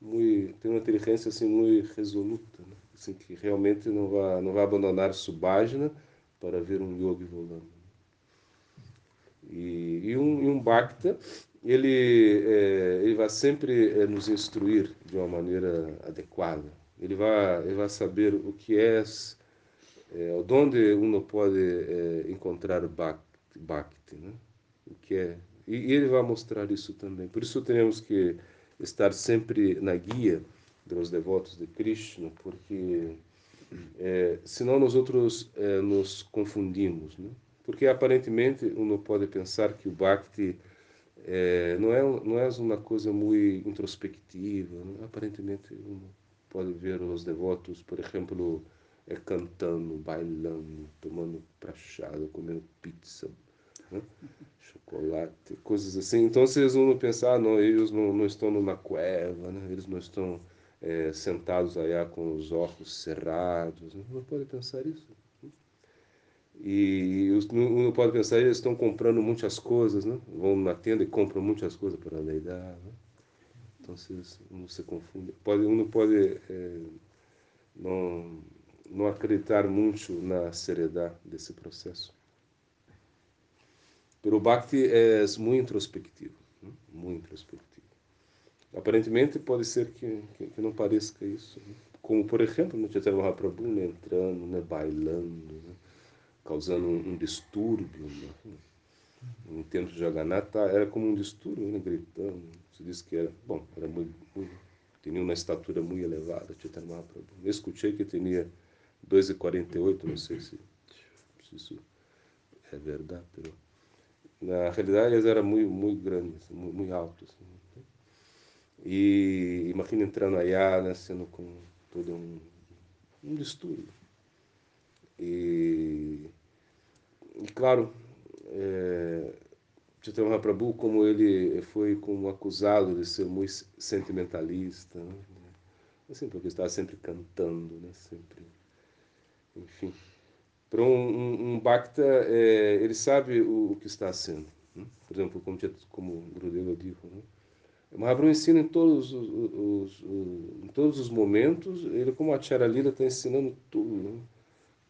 muito, tem uma inteligência assim muito resoluta, né? assim que realmente não vai não vai abandonar subhajna para ver um yogi volando. E, e, um, e um bhakta ele é, ele vai sempre é, nos instruir de uma maneira adequada. Ele vai ele vai saber o que é, é onde uno pode é, encontrar bhakti Bhakti, né? o que é e, ele vai mostrar isso também. Por isso temos que estar sempre na guia dos devotos de Krishna, porque é, senão nós outros é, nos confundimos, né? Porque aparentemente uno pode pensar que o Bhakti é, não é não é uma coisa muito introspectiva. Né? Aparentemente pode ver os devotos, por exemplo, é, cantando, bailando, tomando prachado, comendo pizza, né? chocolate, coisas assim. Então vocês vão pensar, ah, não, eles não, não estão numa cueva, né? eles não estão é, sentados aí com os olhos cerrados. Né? Não pode pensar isso. E não pode pensar, eles estão comprando muitas coisas, né? vão na tenda e compram muitas coisas para leidar. Né? Então vocês não se confundem. Pode, um não pode é, não, não acreditar muito na seriedade desse processo. Pero o Bhakti é muito introspectivo, né? muito introspectivo. Aparentemente pode ser que, que, que não pareça isso. Né? Como, por exemplo, no Chaitanya Mahaprabhu, né? entrando, né? bailando, né? causando um, um distúrbio. Né? No templo de Jagannatha era como um distúrbio, né? gritando. Se diz que era, bom, era muito, muito tinha uma estatura muito elevada, Chaitanya Mahaprabhu. Eu escutei que tinha 2,48, não sei se, se isso é verdade, pero na realidade eles eram muito, muito grandes, muito, muito altos. Assim. E imagina entrando allá, né, sendo com todo um, um distúrbio. E, e claro, é, Chaitanya Mahaprabhu, como ele foi como acusado de ser muito sentimentalista, né? assim, porque estava sempre cantando, né? sempre, enfim. Para um, um, um Bhakta, é, ele sabe o, o, que está sendo. Né? Por exemplo, como, como o Gurudeva disse, né? o Mahaprabhu ensina em todos os, os, os, em todos os momentos, ele como a Charalila está ensinando tudo, né?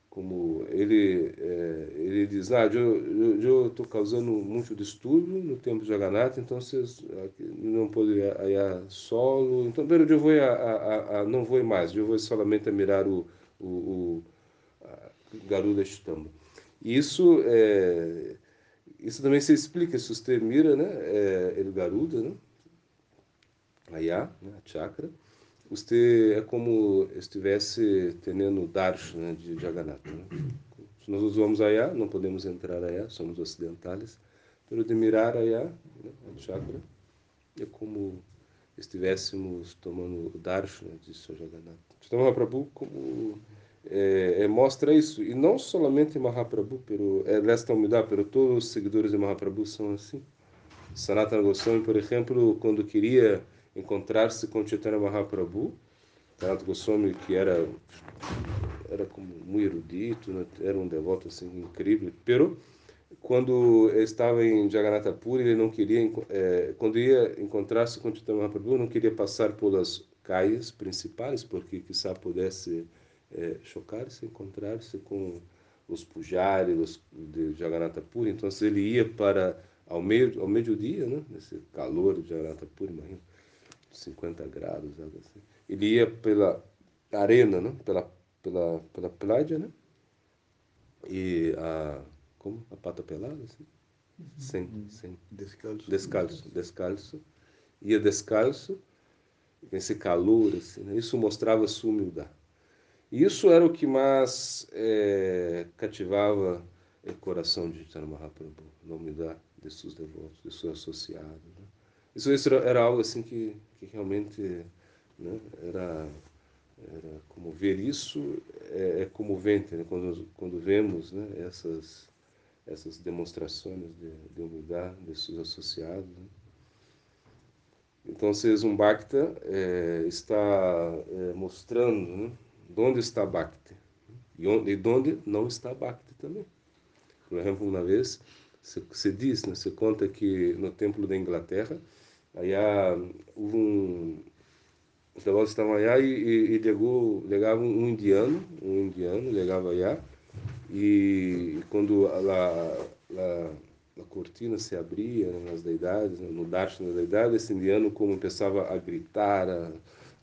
como ele é, ele diz ah eu estou causando muito distúrbio no tempo de Jagannatha então vocês não podem ir solo então pero eu vou a, a, a, não vou mais eu vou somente a mirar o o, o Garuda Stamba isso é, isso também se explica se você mira né é, ele Garuda né Aya, né, a chakra você é como estivesse tendo darshana né, de Jagannatha. Né? Se nós vamos allá, não podemos entrar allá, somos ocidentais, pero de mirar allá, né, a chakra, é como estivéssemos tomando o darshana de Sr. Jagannatha. Então, Mahaprabhu como, é, é, mostra isso, e não somente Mahaprabhu, pero, é, esta humildade, pero todos os seguidores de Mahaprabhu são assim. Sanatana Goswami, por exemplo, quando queria encontrar-se com Chaitanya Mahaprabhu, Tato Goswami, que era era como muito erudito, né? era um devoto assim incrível, pero quando estava em Jagannatha Puri, ele não queria, é, quando ia encontrar-se com Chaitanya Mahaprabhu, não queria passar pelas caias principais, porque quizá pudesse é, chocar-se, encontrar-se com os pujares de Jagannatha Puri. Então, ele ia para ao meio ao meio-dia, né, nesse calor de Jagannatha Puri, imagina 50 graus, algo assim. Ele ia pela arena, né? pela, pela, pela praia, né? E a. Como? A pata pelada, assim? Sem, uhum. sem. Descalço. Descalço, descalço. Ia descalço, esse calor, assim, né? Isso mostrava sua humildade. Isso era o que mais é, cativava o coração de Chaitanya Mahaprabhu, a humildade de seus devotos, de seus associados. Né? Isso, isso era, era algo assim que que realmente né, era, era como ver isso é, é comovente né, quando, quando vemos né, essas, essas demonstrações de, de humildade de seus associados. Né. Então, um Bhakta é, está é, mostrando né, onde está Bhakti e onde, e onde não está Bhakti também. Por exemplo, uma vez, se, se diz, né, se conta que no templo da Inglaterra, houve um. Os devotos estavam aí e, e, chegou, chegava um, indiano, um indiano, chegava aí, e quando a, a, a, cortina se abria né, nas deidades, né, no darshan das deidades, esse indiano como começava a gritar, a,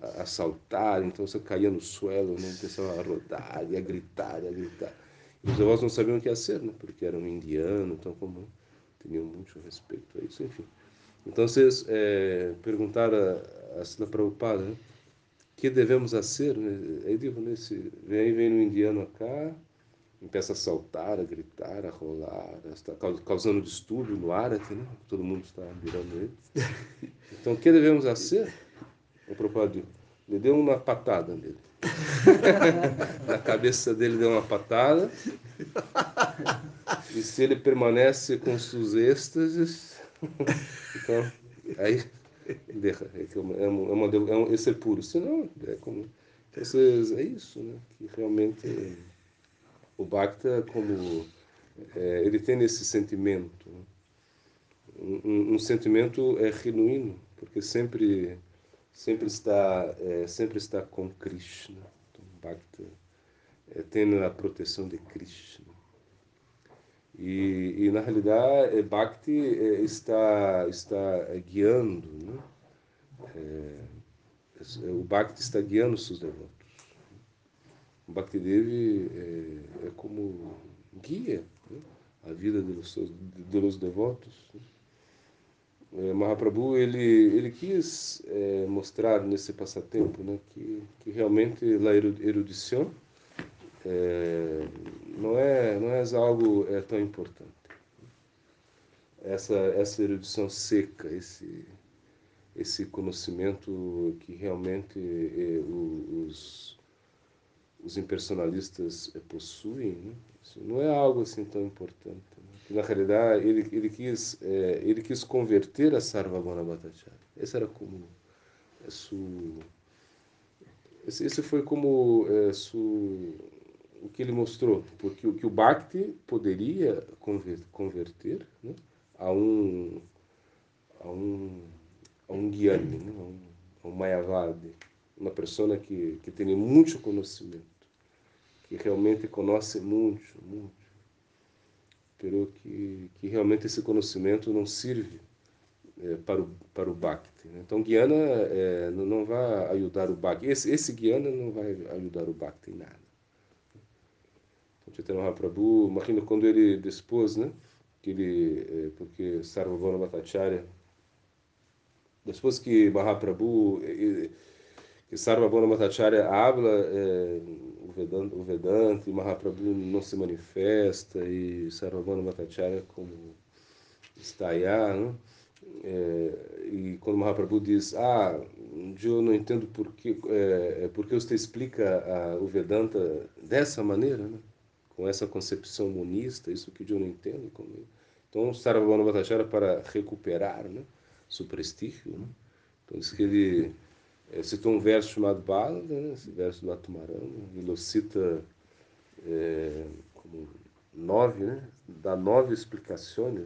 a, a saltar, então você caía no suelo, né, começava a rodar e a gritar, e a gritar. E os devotos não sabiam o que fazer, né, porque era um indiano, então como tinham muito respeito a isso, enfim. Então, vocês é, perguntaram a, a Sila Prabhupada, né? que devemos fazer? Né? Aí digo, né, se vem, um indiano cá, começa a saltar, a gritar, a rolar, está causando distúrbio no ar aqui, né? Todo mundo está mirando ele. Então, o que devemos fazer? O Prabhupada ele deu uma patada nele. Na cabeça dele deu uma patada. E se ele permanece com seus êxtases, então, aí, é, uma, é, uma, é um, esse é puro. Senão, é como. Então, é isso, né? Que realmente o Bhakta, como. É, ele tem esse sentimento. Né? Um, um, sentimento é genuíno, porque sempre sempre está é, sempre está com Krishna. Então, é, tem a proteção de Krishna. E, e na realidade, é, Bhakti é, está, está guiando, né? é, o Bhakti está guiando os seus devotos. O Bhakti Devi é, é como guia né? a vida dos seus devotos. É, Mahaprabhu ele ele quis é, mostrar nesse passatempo né, que, que realmente a erudição é, não é não é algo é tão importante essa essa erudição seca esse esse conhecimento que realmente é, os os impersonalistas possuem né? Isso não é algo assim tão importante né? na realidade ele ele quis é, ele quis converter a Sarvabhauna Bhattacharya esse era como é, su, esse, esse foi como é, su, o que ele mostrou, porque o que o Bhakti poderia converter né, a um a um a um Gyani, né, a um, um Mayavadi, uma pessoa que que tem muito conhecimento, que realmente conhece muito, muito, pero que que realmente esse conhecimento não serve é, para o para o Bhakti. Né? Então Gyana é, não, não vai ajudar o Bhakti. Esse esse Gyana não vai ajudar o Bhakti em nada. Chaitanya Mahaprabhu, imagina quando ele dispôs, né? Que ele, é, porque Sarvabhauna Bhattacharya, depois que Mahaprabhu, que Sarvabhauna Bhattacharya habla é, o, Vedanta, o Vedanta e Mahaprabhu não se manifesta e Sarvabhauna Bhattacharya como está aí, né? É, e quando Mahaprabhu diz, ah, eu não entendo por que, é, porque você explica a, o Vedanta dessa maneira, né? com essa concepção monista, isso que eu não entendo. Como... Então, Sarvabhauna Bhattacharya, para recuperar né, seu prestígio, né? então diz que ele é, citou um verso chamado Bala, né, esse verso do Atumarama, ele cita é, como nove, né, dá nove explicações né,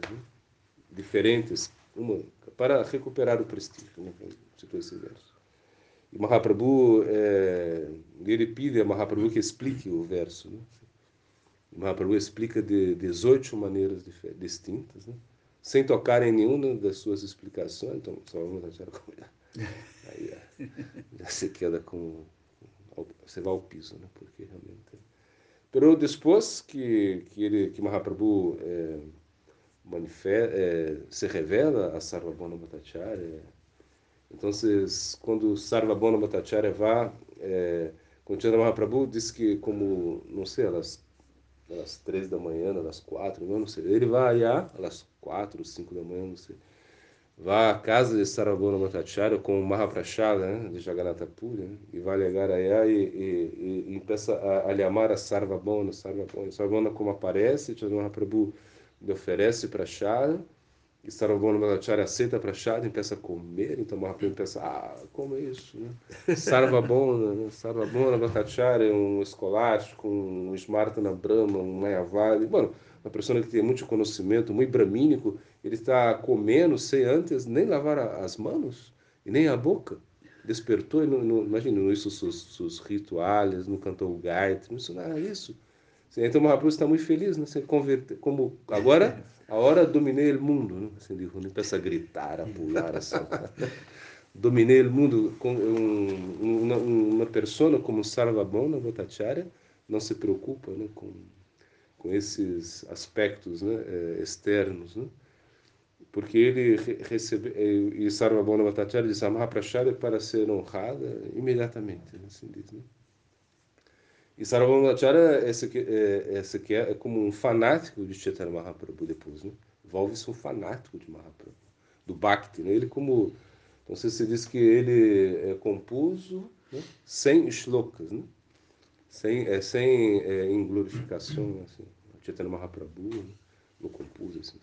diferentes uma, para recuperar o prestígio, né, citou esse verso. E Mahaprabhu, é, ele pede a Mahaprabhu que explique o verso, né? Mahaprabhu explica de 18 maneiras distintas, né? sem tocar em nenhuma das suas explicações. Então, só vamos deixar Aí já se queda com. Você vai ao piso, né? Porque realmente. Pero depois que, que, ele, que Mahaprabhu é, é, se revela a Sarvabhauna Bhattacharya, então, quando Sarvabhauna Bhattacharya vai, é, Chaitanya Mahaprabhu diz que, como, não sei, elas às três da manhã, às quatro, não sei. Ele vai lá, às quatro, cinco da manhã, não sei. Vai à casa de Sarabona Matacharya com o Mahaprashala, né, de Jagannatha Puri, né, e vai chegar aí e, e, e, e começa a, a chamar a Sarvabona, Sarvabona. Sarvabona como aparece, Chaitanya Mahaprabhu lhe oferece para Shara, Sarvabhauna Bhattacharya aceita para chá e começa a comer, então Mahaprabhu pensa, ah, como é isso, né? Sarvabhauna, né? Sarvabhauna Bhattacharya, um escolástico, um Smartana Brahma, um Mayavadi, bueno, uma pessoa que tem muito conhecimento, muito bramínico, ele está comendo sem antes nem lavar as mãos e nem a boca. Despertou, e não, não, imagina, não isso seus, seus rituais, não cantou o gaita, não isso nada disso. Então Mahaprabhu está muito feliz, né? Você converte, como agora a hora dominei o mundo, né? Assim, não começa a gritar, a pular, a saltar. dominei o mundo com um, uma, uma pessoa como Sarvabhauna Bhattacharya não se preocupa, né? Com com esses aspectos, né? Eh, externos, né? Porque ele recebe eh, e Sarvabhauna Bhattacharya diz a Mahaprasada para ser honrada imediatamente, né? assim diz, né? E Sarvabhaumacharya esse que é, esse que é, é como um fanático de Chaitanya Mahaprabhu depois, né? Volve-se um fanático de Mahaprabhu, do Bhakti, né? Ele como então você diz que ele é composto né? sem shlokas, né? Sem é sem é, em glorificação assim. Chaitanya Mahaprabhu né? não compôs assim,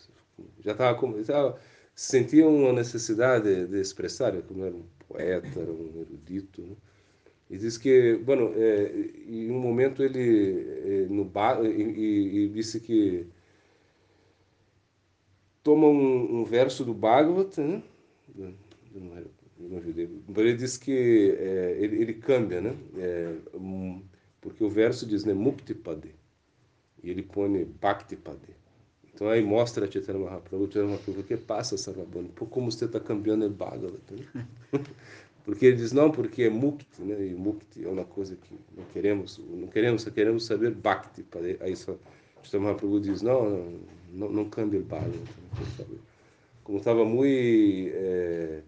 já estava sentia uma necessidade de, de expressar, como era um poeta, era um erudito, né? E diz que, bueno, é, em um momento ele é, no bar e, e, e, disse que toma um, um verso do Bhagavad, né? Não ele diz que é, ele, ele, cambia, né? É, porque o verso diz, né, Muktipade, e ele põe Bhaktipade. Então aí mostra a Chaitanya Mahaprabhu, Chaitanya Mahaprabhu, que passa, Sarvabhani? Por como você está cambiando o Bhagavatam? Porque ele diz, não, porque é Mukti, né? E Mukti é uma coisa que não queremos, não queremos, só queremos saber Bhakti. Aí só, Chaitanya Mahaprabhu diz, não, não, não cambie o. Como estava muito, é,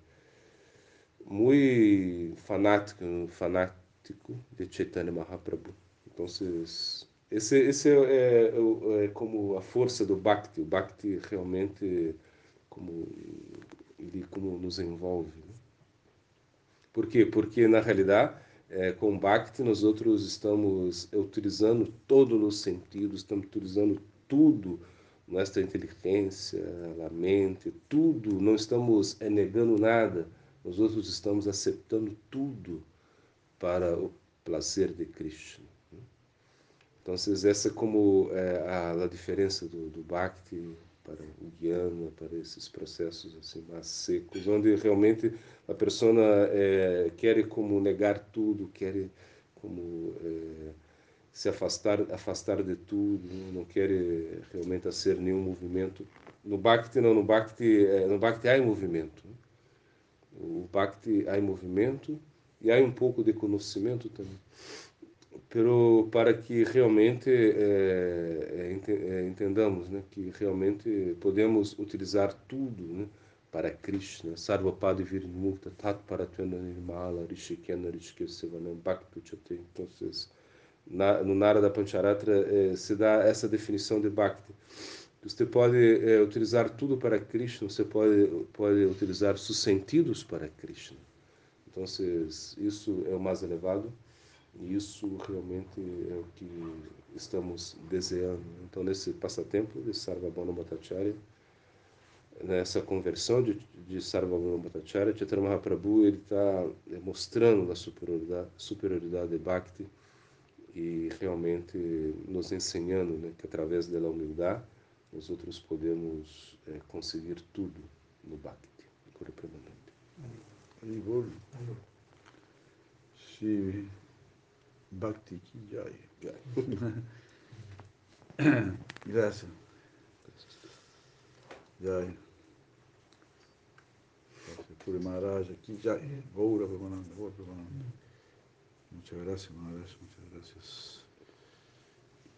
muito fanático, fanático de Chaitanya Mahaprabhu. Então, esse, esse é, é, é, como a força do Bhakti. O Bhakti realmente como ele como nos envolve. Né? Por quê? Porque na realidade é, com Bhakti nós outros estamos utilizando todos os sentidos, estamos utilizando tudo, nossa inteligência, a mente, tudo, não estamos negando nada, nós outros estamos aceitando tudo para o prazer de Krishna. Então, essa é como é, a, a, diferença do, do Bhakti para o Jnana, para esses processos assim mais secos, onde realmente a pessoa é, quer como negar tudo, quer como é, se afastar afastar de tudo, não quer realmente fazer nenhum movimento. No Bhakti não, no Bhakti, no Bhakti há movimento. O Bhakti há movimento e há um pouco de conhecimento também pero para que realmente é, entendamos né, que realmente podemos utilizar tudo né, para Krishna, Sarvapada Virmukta, Tat Paratvena Nirmala, Rishikena, Rishikesevanam, Bhakti Chate. Então, na, no Narada Pancharatra é, se dá essa definição de Bhakti. Você pode é, utilizar tudo para Krishna, você pode, pode utilizar seus sentidos para Krishna. Então, isso é o mais elevado. E isso realmente é o que estamos desejando. Então, nesse passatempo de Sarvabhauma Bhattacharya, nessa conversão de, de Sarvabhauma Bhattacharya, Chaitanya Mahaprabhu está mostrando a superioridade, superioridade de Bhakti e realmente nos ensinando né, que através da humildade nós outros podemos é, conseguir tudo no Bhakti. Purapramanandi. Sim. Bhakti. Gracias. Jai. Puri Maharaj ki jai. Gaura Premananda, Gaura Premananda. Muchas gracias, Maharaj, muchas gracias.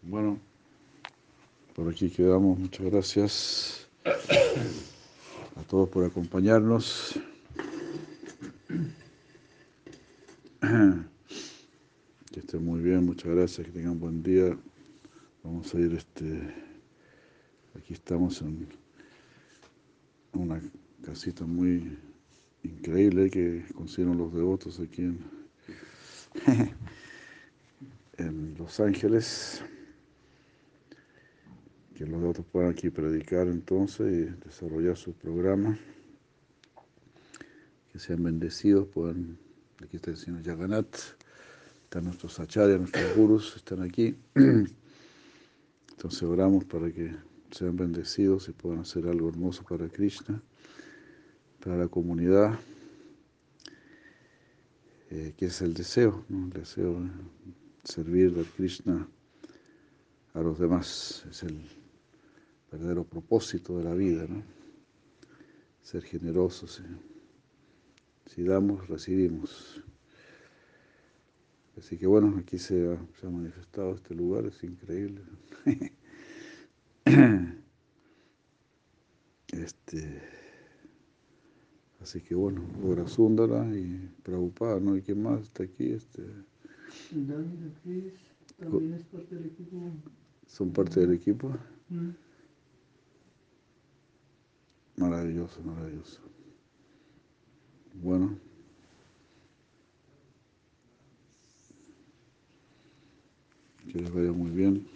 Bueno, por aquí quedamos. Muchas gracias a todos por acompañarnos. Que estén muy bien, muchas gracias, que tengan buen día. Vamos a ir, este, aquí estamos en una casita muy increíble que consiguieron los devotos aquí en, Los Ángeles. Que los devotos puedan aquí predicar entonces y desarrollar su programa. Que sean bendecidos, puedan, aquí está el señor Yaganat están nuestros acharyas, nuestros gurus, están aquí. Entonces oramos para que sean bendecidos y puedan hacer algo hermoso para Krishna, para la comunidad, eh, que es el deseo, el deseo de servir a Krishna a los demás, es el verdadero propósito de la vida, ¿no? ser generosos. Si damos, recibimos. Así que bueno, aquí se ha, se ha manifestado este lugar, es increíble. este, así que bueno, Logra Sundara y Prabhupada, ¿no? ¿Y quién más está aquí? Este, Chris también es parte del equipo. ¿Son parte del equipo? Mm. Maravilloso, maravilloso. Bueno. Que les vaya muy bien.